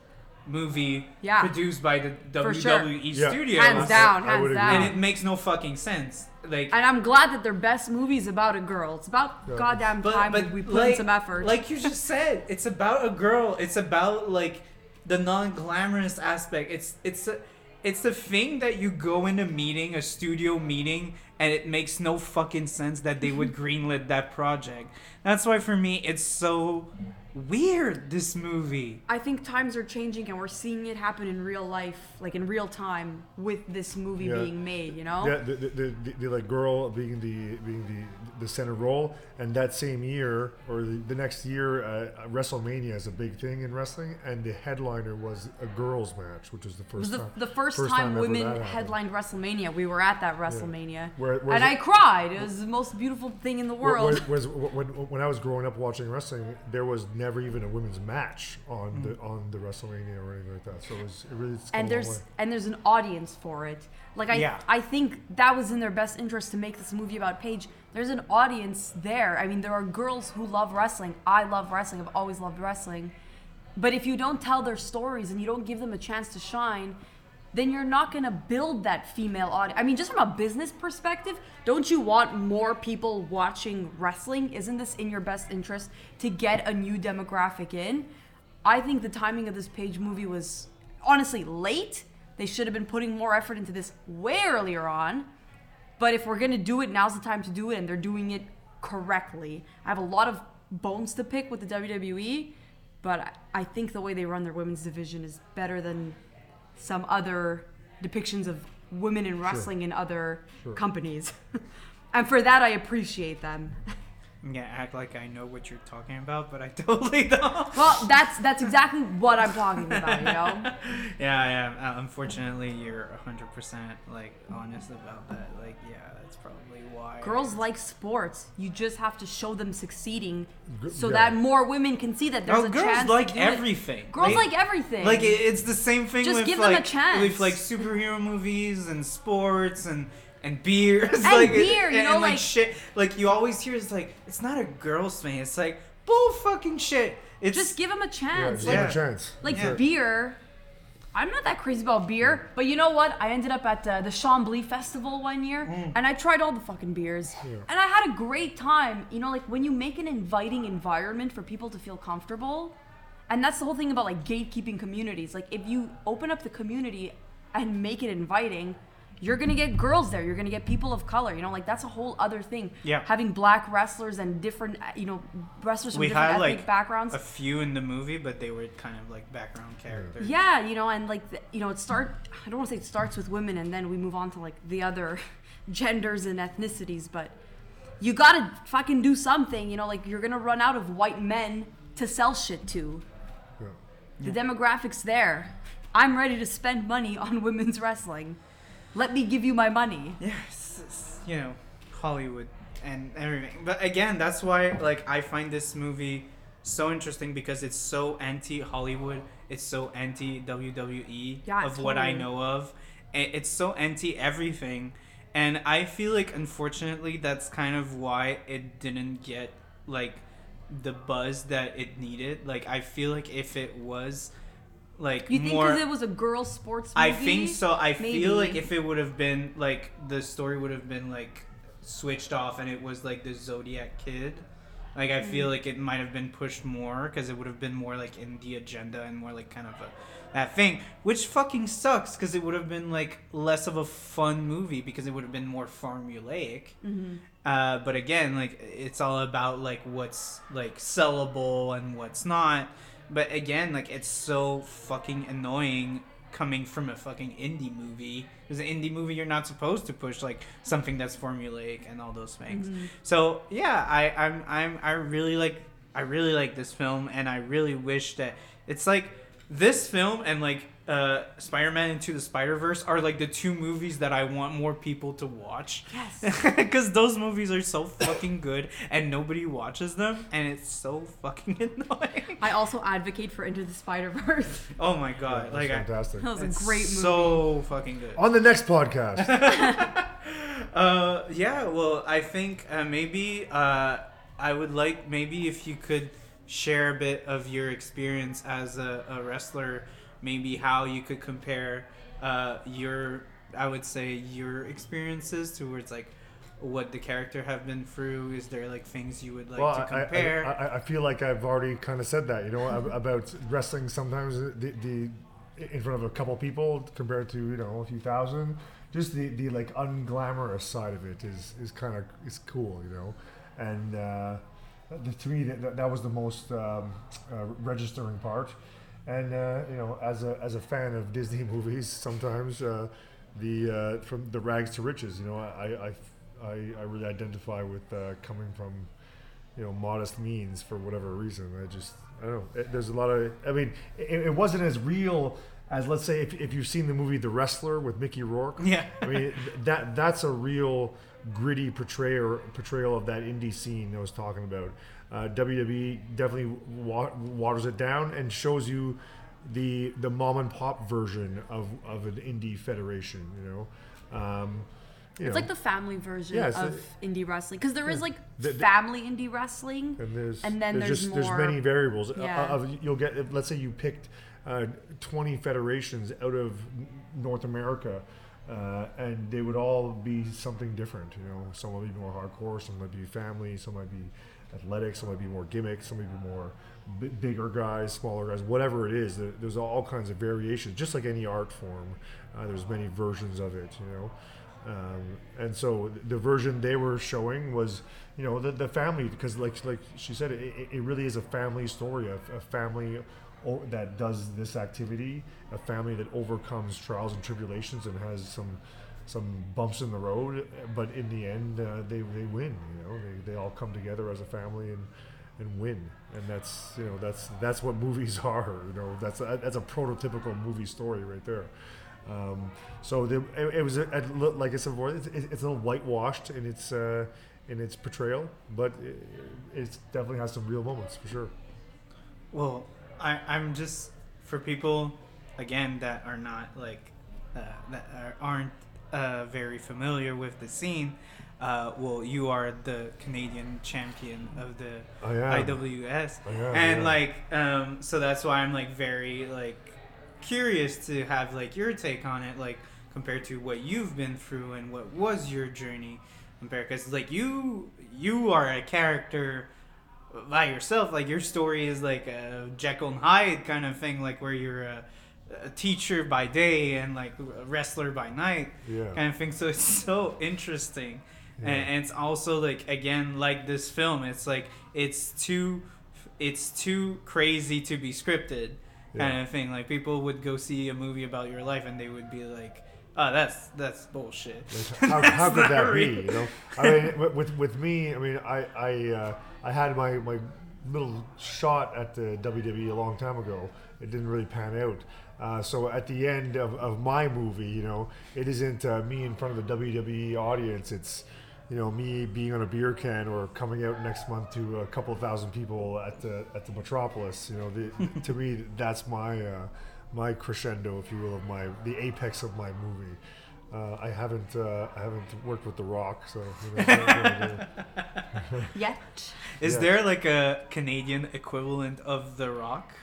movie Yeah. produced by the For WWE sure. Yeah. studios. hands down, I would hands agree. down. And it makes no fucking sense. Like And I'm glad that their best movie is about a girl. It's about Yeah. goddamn but, time but we put like, in some effort. Like you just said, it's about a girl. It's about like the non-glamorous aspect. It's it's a, it's the thing that you go in a meeting, a studio meeting, and it makes no fucking sense that they would greenlit that project. That's why for me it's so weird. This movie. I think times are changing and we're seeing it happen in real life, like in real time, with this movie Yeah. being made. You know? Yeah, the, the, the, the, the like girl being the being the the center role, and that same year or the, the next year, uh, WrestleMania is a big thing in wrestling, and the headliner was a girls match, which was the first was the, time. the first, first time, time women headlined WrestleMania. We were at that WrestleMania, Where- whereas and I cried. It was the most beautiful thing in the world. Whereas, whereas when, when I was growing up watching wrestling, there was never even a women's match on the mm. on the WrestleMania or anything like that. So it was it really it's and there's and there's an audience for it. Like I Yeah. I think that was in their best interest to make this movie about Paige. There's an audience there. I mean, there are girls who love wrestling. I love wrestling. I've always loved wrestling. But if you don't tell their stories and you don't give them a chance to shine, then you're not going to build that female audience. I mean, just from a business perspective, don't you want more people watching wrestling? Isn't this in your best interest to get a new demographic in? I think the timing of this Paige movie was honestly late. They should have been putting more effort into this way earlier on. But if we're gonna do it, now's the time to do it, and they're doing it correctly. I have a lot of bones to pick with the WWE, but I think the way they run their women's division is better than some other depictions of women in wrestling in other Sure. companies. and for that, I appreciate them. I'm gonna act like I know what you're talking about, but I totally don't. Well, that's that's exactly what I'm talking about, you know. yeah, yeah. Uh, unfortunately, you're 100% like honest about that. Like, yeah, that's probably why. Girls like sports. You just have to show them succeeding, so yeah. that more women can see that there's No, a girls chance. like to do it. everything. Girls They- like everything. Like it, it's the same thing Just with give them a chance. with like superhero movies and sports and and beers. And like, beer, you and, know, and, like, like- shit. Like you always hear it's like it's not a girl's thing. It's like bull fucking shit. It's just give them a chance. just like give Yeah. a chance. like That's it. beer. I'm not that crazy about beer, but you know what? I ended up at uh, the Chambly Festival one year, Mm. and I tried all the fucking beers, and I had a great time. You know, like when you make an inviting environment for people to feel comfortable, and that's the whole thing about like gatekeeping communities. Like if you open up the community and make it inviting, you're gonna get girls there. You're gonna get people of color. You know, like that's a whole other thing. Yeah. Having black wrestlers and different, uh, you know, wrestlers from we different had ethnic like backgrounds. a few in the movie, but they were kind of like background characters. Yeah, you know, and like the, you know, it start. I don't want to say it starts with women, and then we move on to like the other genders and ethnicities. But you gotta fucking do something. You know, like you're gonna run out of white men to sell shit to. Yeah. The demographics there. I'm ready to spend money on women's wrestling. Let me give you my money. Yes, you know, Hollywood and everything. But again, that's why like I find this movie so interesting because it's so anti Hollywood. It's so anti WWE Yeah, of what I know of. It's so anti everything. And I feel like unfortunately that's kind of why it didn't get like the buzz that it needed. Like I feel like if it was like You think more because it was a girl sports movie? I think so. I feel like if it would have been like the story would have been like switched off and it was like the Zodiac kid, Like I feel like it might have been pushed more because it would have been more like in the agenda and more like kind of a that thing, which fucking sucks because it would have been like less of a fun movie because it would have been more formulaic. Uh, but again, like it's all about like what's like sellable and what's not. But again, like it's so fucking annoying coming from a fucking indie movie. Because an indie movie, you're not supposed to push like something that's formulaic and all those things. Mm-hmm. So yeah, I I'm I'm I really like I really like this film, and I really wish that it's like this film and like uh, Spider-Man Into the Spider-Verse are like the two movies that I want more people to watch. Yes. Because those movies are so fucking good and nobody watches them, and it's so fucking annoying. I also advocate for Into the Spider Verse. Oh my god! That's like, I, fantastic. That was it's a great movie. so fucking good. On the next podcast, Uh, yeah. Well, I think uh, maybe uh, I would like maybe if you could share a bit of your experience as a, a wrestler, maybe how you could compare uh, your, I would say your experiences towards like what the character have been through. Is there like things you would like well, to I, I. I, I feel like I've already kind of said that. You know, about wrestling. Sometimes the, the in front of a couple people compared to you know a few thousand. Just the, the like unglamorous side of it is is kind of is cool. You know, and uh, the, to me that, that was the most um, uh, registering part. And uh, you know, as a as a fan of Disney movies, sometimes uh, the uh, from the rags to riches. You know, I I, I, I really identify with uh, coming from you know modest means for whatever reason. I just I don't know. It, there's a lot of I mean, it, it wasn't as real as let's say if, if you've seen the movie The Wrestler with Mickey Rourke. Yeah. I mean that that's a real gritty portrayal portrayal of that indie scene I was talking about. Uh, WWE definitely wa- waters it down and shows you the the mom and pop version of, of an indie federation. You know. Um, you It's know. like the family version Yeah, of the- indie wrestling because there is Yeah. like The- the- family indie wrestling. and there's And then there's just more- there's many variables. Uh, Yeah. Of, you'll get if, let's say you picked uh, 20 federations out of North America, uh, and they would all be something different. You know, some might be more hardcore, some might be family, some might be athletic, some might be more gimmick, some might be more b- bigger guys, smaller guys, whatever it is. There's all kinds of variations, just like any art form. Uh, there's many versions of it. You know. Um, and so the version they were showing was, you know, the, the family because like like she said, it, it- it really is a family story, a, a family that does this activity, a family that overcomes trials and tribulations and has some some bumps in the road, but in the end uh, they they win. You know, they, they all come together as a family and and win, and that's you know that's that's what movies are. You know, that's a, that's a prototypical movie story right there. Um, so the, it, it was a, a like I said before, it's, it's it's a little whitewashed in its uh, in its portrayal, but it, it definitely has some real moments for sure. Well, I, I'm just for people again that are not like uh, that are, aren't uh, very familiar with the scene. Uh, well, you are the Canadian champion of the. IWS, and yeah. like, um, so that's why I'm like very like curious to have like your take on it, like compared to what you've been through and what was your journey, compared because like you you are a character by yourself. Like your story is like a Jekyll and Hyde kind of thing, like where you're a, a teacher by day and like a wrestler by night, Yeah. kind of thing. So it's so interesting, Yeah. and, and it's also like again like this film. It's like it's too, it's too crazy to be scripted, kind Yeah. of thing. Like people would go see a movie about your life and they would be like. Oh, that's that's bullshit. How, how could that be? real. You know, I mean, with- with me, I mean, I I uh, I had my my little shot at the WWE a long time ago. It didn't really pan out. Uh, so at the end of, of my movie, you know, it isn't uh, me in front of the WWE audience. It's you know me being on a beer can or coming out next month to a couple of thousand people at the at the Metropolis. You know, the, to me, that's my uh, my crescendo, if you will, of my the apex of my movie. Uh, I haven't uh, I haven't worked with The Rock, so you know, I. Yet. Is Yeah. there like a Canadian equivalent of The Rock?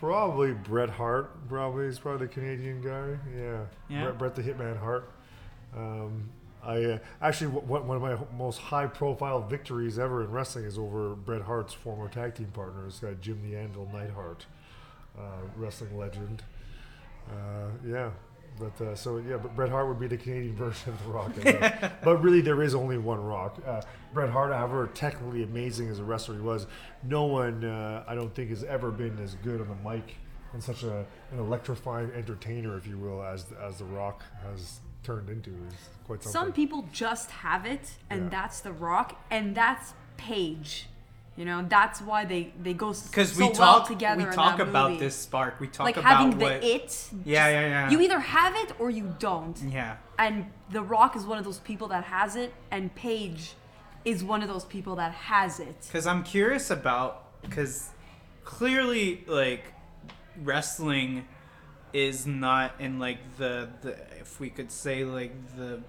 probably Bret Hart. Probably is probably the Canadian guy. Yeah, Yeah. Bret, Bret the Hitman Hart. Um, I uh, actually one one of my most high-profile victories ever in wrestling is over Bret Hart's former tag team partners, uh, Jim the Anvil Neidhart, uh, wrestling legend. Uh, yeah, but uh, so yeah, but Bret Hart would be the Canadian version of The Rock. I guess. but really, there is only one Rock. Uh, Bret Hart, however technically amazing as a wrestler he was, no one uh, I don't think has ever been as good on the mic and such a, an electrifying entertainer, if you will, as as The Rock has turned into. Is quite something. Some people just have it, and Yeah. that's The Rock, and that's Paige. You know, that's why they they go so we well together. we in talk that about movie. this spark. We talk like about having the what. it. Yeah, yeah, yeah. You either have it or you don't. yeah. And The Rock is one of those people that has it, and Paige is one of those people that has it. Because I'm curious about because clearly like wrestling is not in like the the if we could say like the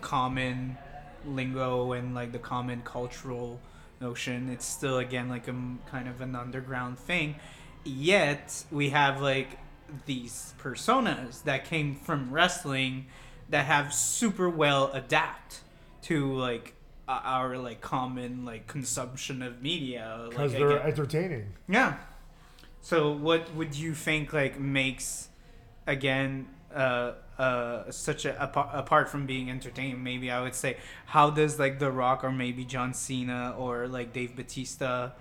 common lingo and like the common cultural notion it's still again like a kind of an underground thing yet we have like these personas that came from wrestling that have super well adapt to like our like common like consumption of media like, because they're again- entertaining. yeah. So what would you think like makes again uh uh such a apa- apart from being entertained, maybe I would say how does like The Rock or maybe John Cena or like Dave Batista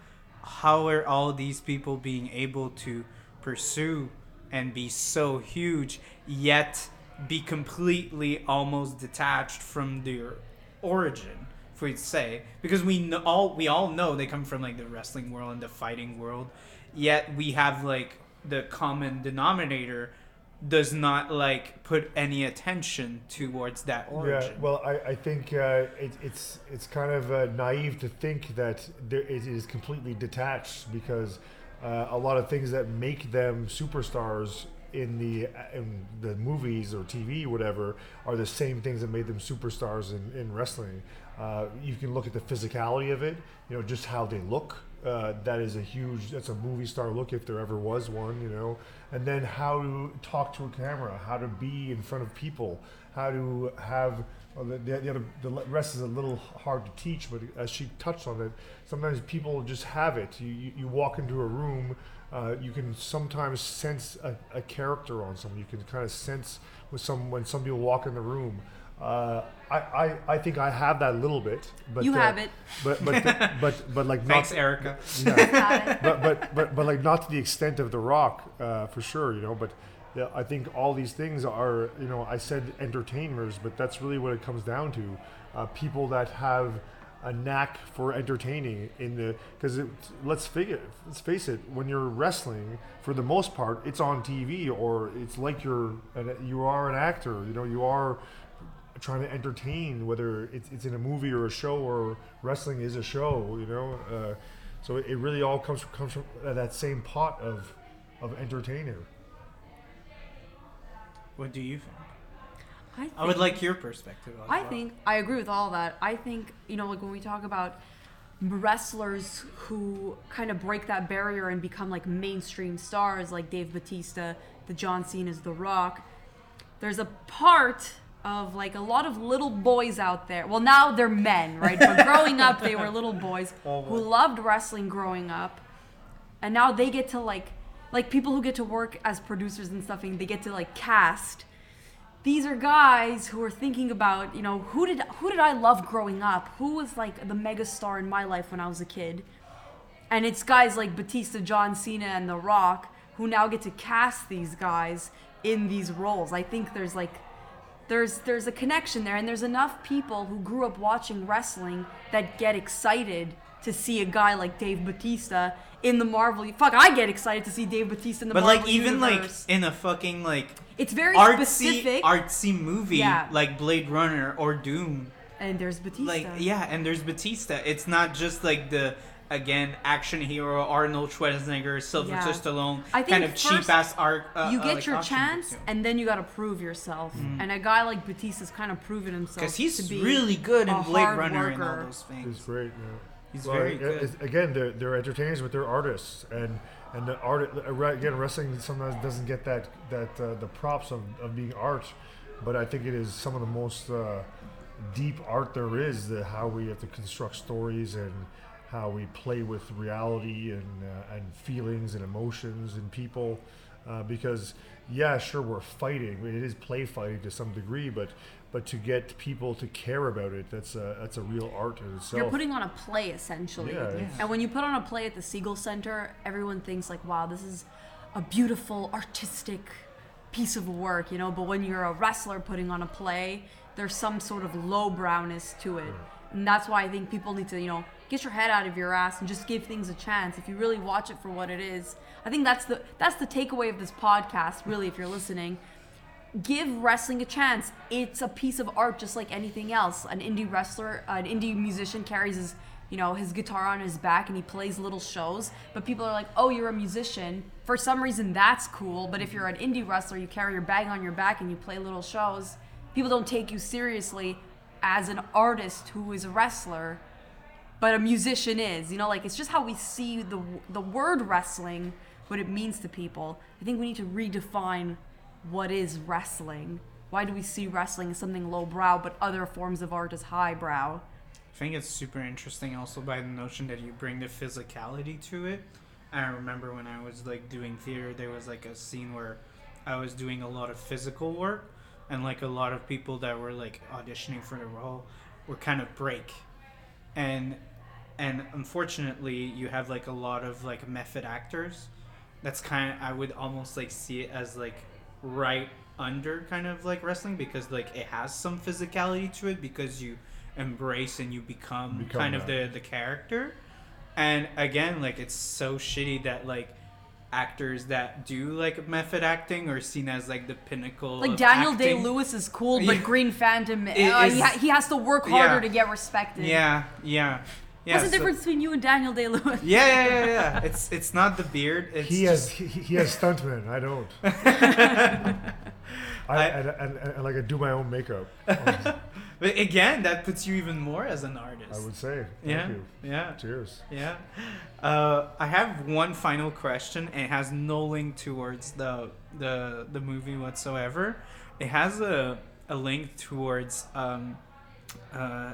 how are all these people being able to pursue and be so huge yet be completely almost detached from their origin if we'd say? Because we know all we all know they come from like the wrestling world and the fighting world yet we have like the common denominator does not like put any attention towards that origin Yeah, well, I, I think uh, it, it's it's kind of uh, naive to think that there, it is completely detached because uh, a lot of things that make them superstars in the in the movies or TV, whatever, are the same things that made them superstars in, in wrestling. Uh, you can look at the physicality of it, you know, just how they look. Uh, that is a huge. That's a movie star look if there ever was one, you know. And then how to talk to a camera, how to be in front of people, how to have. Well, the, the, the, other, the rest is a little hard to teach, but as she touched on it, sometimes people just have it. You, you, you walk into a room, uh, you can sometimes sense a, a character on someone. You can kind of sense with some when some people walk in the room. Uh, I, I, I think I have that a little bit, but You uh, have it. But but but but like not, thanks not, Erica yeah, Got it. but but but but like not to the extent of the Rock, uh, for sure, you know. But yeah, I think all these things are, you know, I said entertainers, but that's really what it comes down to. Uh, people that have a knack for entertaining in the because let's figure let's face it when you're wrestling for the most part it's on TV or it's like you're an, you are an actor you know you are trying to entertain whether it's, it's in a movie or a show or wrestling is a show you know uh, so it, it really all comes from, comes from uh, that same pot of of entertainer what do you think I, I would like your perspective as I well. think I agree with all that. I think you know, like when we talk about wrestlers who kind of break that barrier and become like mainstream stars, like Dave Batista, the John Cena's, The Rock. There's a part of like a lot of little boys out there. Well, now they're men, right? But growing up, they were little boys oh, who loved wrestling growing up, and now they get to like, like people who get to work as producers and stuff, and they get to like cast these are guys who are thinking about you know who did who did I love growing up? Who was like the mega star in my life when I was a kid? And it's guys like Batista, John Cena, and The Rock who now get to cast these guys in these roles. I think there's like there's there's a connection there, and there's enough people who grew up watching wrestling that get excited to see a guy like Dave Batista in the Marvel. Fuck, I get excited to see Dave Batista in the but Marvel But like even universe. like in a fucking like it's very artsy specific. artsy movie Yeah. like Blade Runner or Doom and there's Batista. like yeah and there's batista it's not just like the again action hero arnold schwarzenegger sylvester Yeah. stallone I think kind of cheap ass art uh, you uh, get like your chance, movie, and then you got to prove yourself. And a guy like Batista's kind of proven himself because he's to be really good in a blade hard runner and all worker. those It's things great. Yeah. He's Well, very it- good. it's- again, they're, they're entertainers, but they're artists, and and the art again, wrestling sometimes doesn't get that that uh, the props of, of being art, but I think it is some of the most uh, deep art there is, the how we have to construct stories and how we play with reality and uh, and feelings and emotions and people. Uh, because yeah, sure, we're fighting. It is play fighting to some degree, but but to get people to care about it, that's a that's a real art in itself. You're putting on a play essentially. Yeah, it's- And when you put on a play at the Segal Center, everyone thinks like, wow, this is a beautiful artistic piece of work, you know. But when you're a wrestler putting on a play, there's some sort of low lowbrowness to it. And that's why I think people need to, you know, get your head out of your ass and just give things a chance. If you really watch it for what it is, I think that's the that's the takeaway of this podcast. Really, if you're listening, give wrestling a chance. It's a piece of art just like anything else. An indie wrestler, an indie musician carries his, you know, his guitar on his back and he plays little shows, but people are like, "Oh, you're a musician." For some reason that's cool, but if you're an indie wrestler, you carry your bag on your back and you play little shows, people don't take you seriously as an artist who is a wrestler, but a musician is. You know, like it's just how we see the the word wrestling, what it means to people. I think we need to redefine what is wrestling. Why do we see wrestling as something lowbrow, but other forms of art as highbrow? I think it's super interesting also by the notion that you bring the physicality to it. I remember when I was like doing theater, there was like a scene where I was doing a lot of physical work, and like a lot of people that were like auditioning for the role were kind of break, and and unfortunately you have like a lot of like method actors. That's kind of I would almost like see it as like right under kind of like wrestling because like it has some physicality to it because you embrace and you become, Become kind of the the character and again like it's so shitty that like actors that do like method acting are seen as like the pinnacle Like of Daniel Day acting. Lewis is cool, but Yeah. Green Phantom, uh, It he, ha- he has to work harder Yeah. to get respected. yeah yeah yeah What's the so- difference between you and Daniel Day Lewis? yeah yeah yeah yeah it's it's not the beard it's he has just- he, he has stuntmen. I don't. I, I- and, and, and like I do my own makeup. but again that puts you even more as an artist I would say. Thank yeah you. yeah Cheers. Yeah. Uh, I have one final question. It has no link towards the the the movie whatsoever. It has a a link towards um, uh,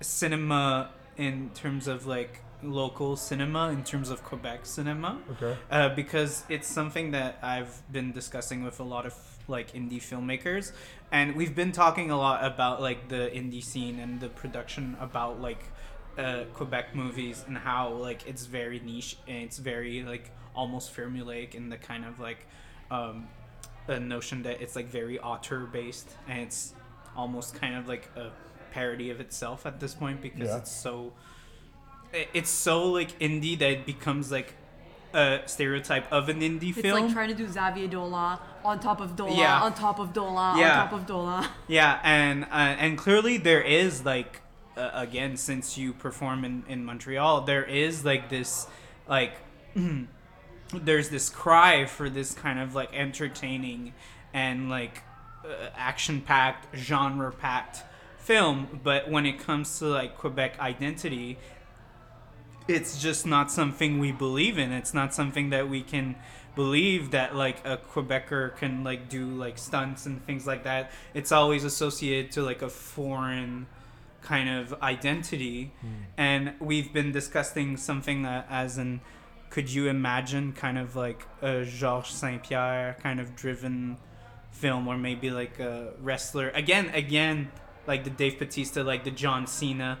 cinema in terms of like local cinema in terms of Quebec cinema Okay. uh, because it's something that I've been discussing with a lot of like indie filmmakers, and we've been talking a lot about like the indie scene and the production about like uh, Quebec movies and how like it's very niche and it's very like almost formulaic in the kind of like um, a notion that it's like very auteur based and it's almost kind of like a parody of itself at this point because Yeah. it's so it's so like indie that it becomes like a stereotype of an indie It's film. It's like trying to do Xavier Dolan on top of Dolan, Yeah. on top of Dolan, Yeah. on top of Dolan. yeah, and uh, and clearly there is like uh, again since you perform in in Montreal, there is like this like there's this cry for this kind of like entertaining and like uh, action packed, genre packed film, but when it comes to like Quebec identity, it's just not something we believe in. It's not something that we can believe that like a Quebecer can like do like stunts and things like that. It's always associated to like a foreign kind of identity. And we've been discussing something uh, as in could you imagine kind of like a Georges Saint Pierre kind of driven film or maybe like a wrestler again again like the Dave Batista like the John Cena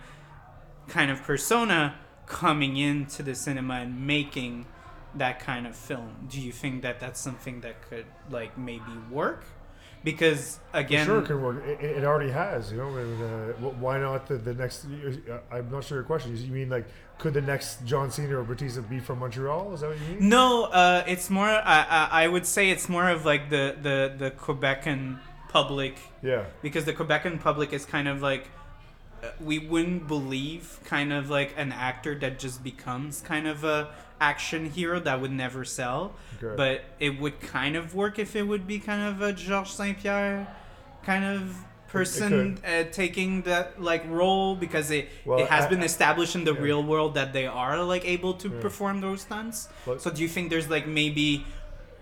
kind of persona coming into the cinema and making that kind of film do you think that that's something that could like maybe work because again sure, it could work. It, it already has, you know. And, uh, why not the, the next? uh, I'm not sure your question. You mean like, could the next John Cena or Batista be from Montreal? Is that what you mean? No, uh, it's more. I, I, I would say it's more of like the the the Quebecan public Yeah. because the Quebecan public is kind of like uh, we wouldn't believe kind of like an actor that just becomes kind of a action hero that would never sell, Okay. but it would kind of work if it would be kind of a Georges Saint Pierre kind of person uh, taking that like role because it Well, it has I- been established in the yeah. real world that they are like able to Yeah. perform those stunts. So do you think there's like maybe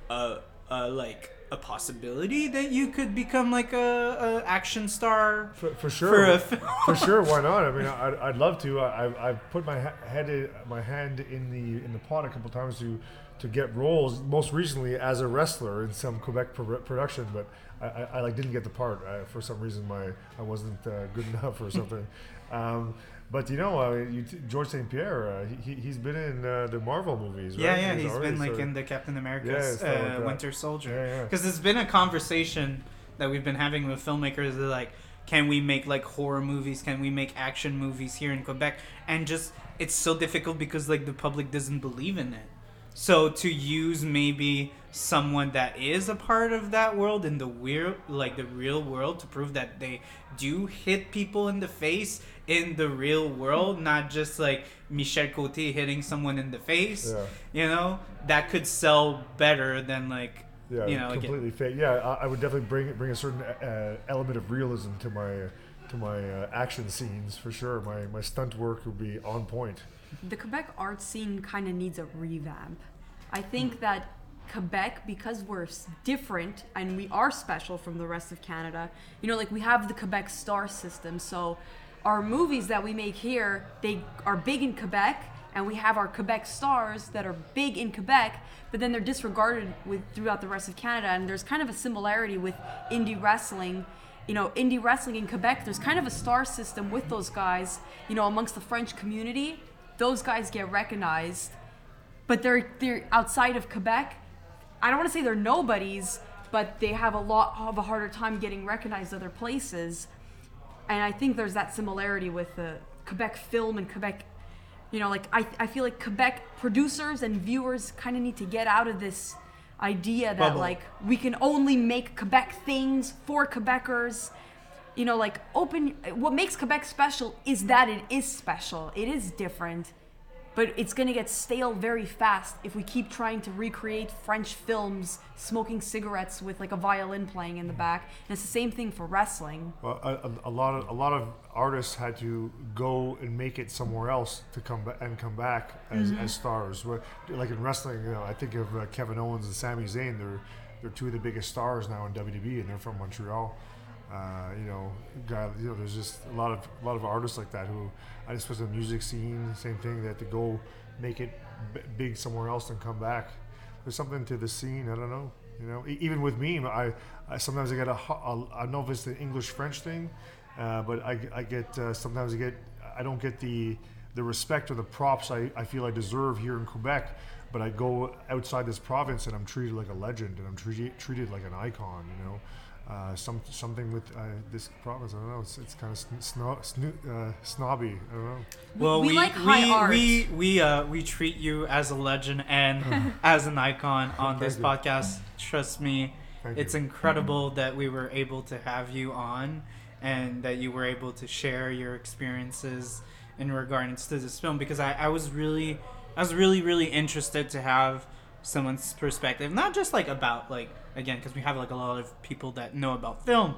a, a like a possibility that you could become like a, a action star For, for sure. for for sure, why not? I mean, I'd, I'd love to. I, I've, I've put my head my hand in the in the pot a couple times to to get roles. Most recently as a wrestler in some Quebec pro- production, but I, I, I like didn't get the part uh, for some reason. My I wasn't uh, good enough or something. um, but you know, uh, you t- George St. Pierre, uh, he, he's been in uh, the Marvel movies, right? Yeah, yeah, he's already been like started- in the Captain Yeah, America's stuff like uh, that. Winter Soldier. Yeah, yeah. Because it's been a conversation that we've been having with filmmakers. They're like, can we make like horror movies? Can we make action movies here in Quebec? And just it's so difficult because like the public doesn't believe in it. So to use maybe someone that is a part of that world in the real like the real world to prove that they do hit people in the face in the real world, not just like Michel Cote hitting someone in the face. Yeah. You know, that could sell better than like Yeah, you know, again- completely fake. Yeah, I, I would definitely bring bring a certain uh, element of realism to my to my uh, action scenes for sure. My my stunt work would be on point. the Quebec art scene kind of needs a revamp. I think that Quebec, because we're different and we are special from the rest of Canada, you know, like we have the Quebec star system. So our movies that we make here, they are big in Quebec, and we have our Quebec stars that are big in Quebec, but then they're disregarded with throughout the rest of Canada. And there's kind of a similarity with indie wrestling you know, indie wrestling in Quebec, there's kind of a star system with those guys, you know, amongst the French community. Those guys get recognized, but they're they're outside of Quebec. I don't want to say they're nobodies, but they have a lot of a harder time getting recognized other places. And I think there's that similarity with the Quebec film and Quebec you know, like I, I feel like Quebec producers and viewers kind of need to get out of this idea that Bubble. like we can only make Quebec things for Quebecers. You know, like open. What makes Quebec special is that it is special. It is different, but it's gonna get stale very fast if we keep trying to recreate French films, smoking cigarettes with like a violin playing in the back. And it's the same thing for wrestling. Well, a, a, a lot of a lot of artists had to go and make it somewhere else to come ba- and come back as, as stars. Like in wrestling, you know, I think of uh, Kevin Owens and Sami Zayn. They're they're two of the biggest stars now in WWE, and they're from Montreal. Uh, you know, you know, there's just a lot of a lot of artists like that who I just was the music scene, same thing. They had to go make it b- big somewhere else and come back. There's something to the scene. I don't know. You know, E- even with me, I, I sometimes I get a, a I don't know if it's the English French thing, uh, but I, I get uh, sometimes I get I don't get the the respect or the props I, I feel I deserve here in Quebec. But I go outside this province and I'm treated like a legend and I'm treated treated like an icon. You know, uh, some something with uh, this province. I don't know. It's, it's kind of sn- sno- sno- uh, snobby. I don't know. Well, we we like high we, art. we we uh we treat you as a legend and as an icon on this you. podcast. Trust me, Thank it's you. incredible that we were able to have you on and that you were able to share your experiences in regards to this film because I, I was really I was really really interested to have someone's perspective not just like about like again because we have like a lot of people that know about film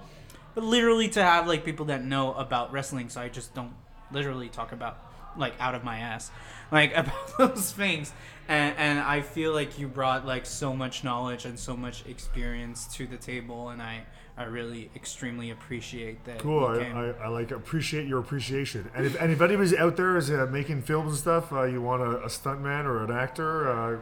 but literally to have like people that know about wrestling so I just don't literally talk about like out of my ass like about those things and and I feel like you brought like so much knowledge and so much experience to the table and I I really extremely appreciate that Cool. I. I, I like appreciate your appreciation. And if, and if anybody's out there is uh, making films and stuff, uh, you want a, a stuntman or an actor, uh,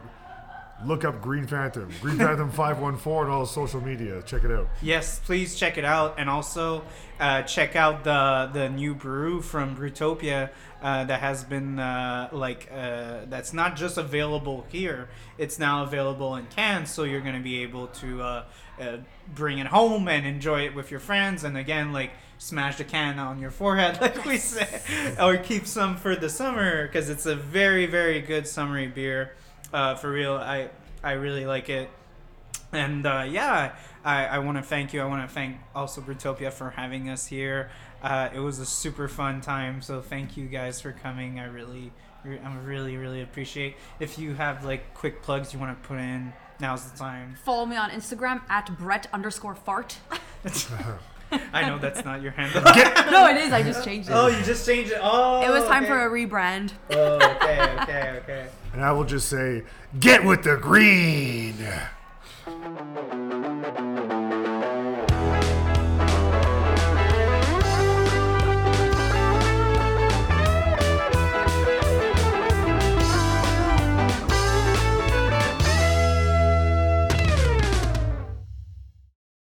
look up Green Phantom. Green Phantom 514 on all social media. Check it out. Yes, please check it out, and also uh, check out the the new brew from Brutopia uh, that has been uh, like uh, that's not just available here; it's now available in cans. So you're gonna be able to uh, uh, bring it home and enjoy it with your friends, and again, like smash the can on your forehead, like we said, or keep some for the summer because it's a very very good summery beer. Uh, for real, I I really like it. And uh, yeah, I, I want to thank you. I want to thank also Brutopia for having us here. Uh, it was a super fun time. So thank you guys for coming. I really, I really, really appreciate. If you have like quick plugs you want to put in, now's the time. Follow me on Instagram at Brett underscore fart. I know that's not your handle. no, it is. I just changed it. oh, you just changed it. Oh, it was time okay. for a rebrand. Oh, okay, okay, okay. And I will just say, get with the green.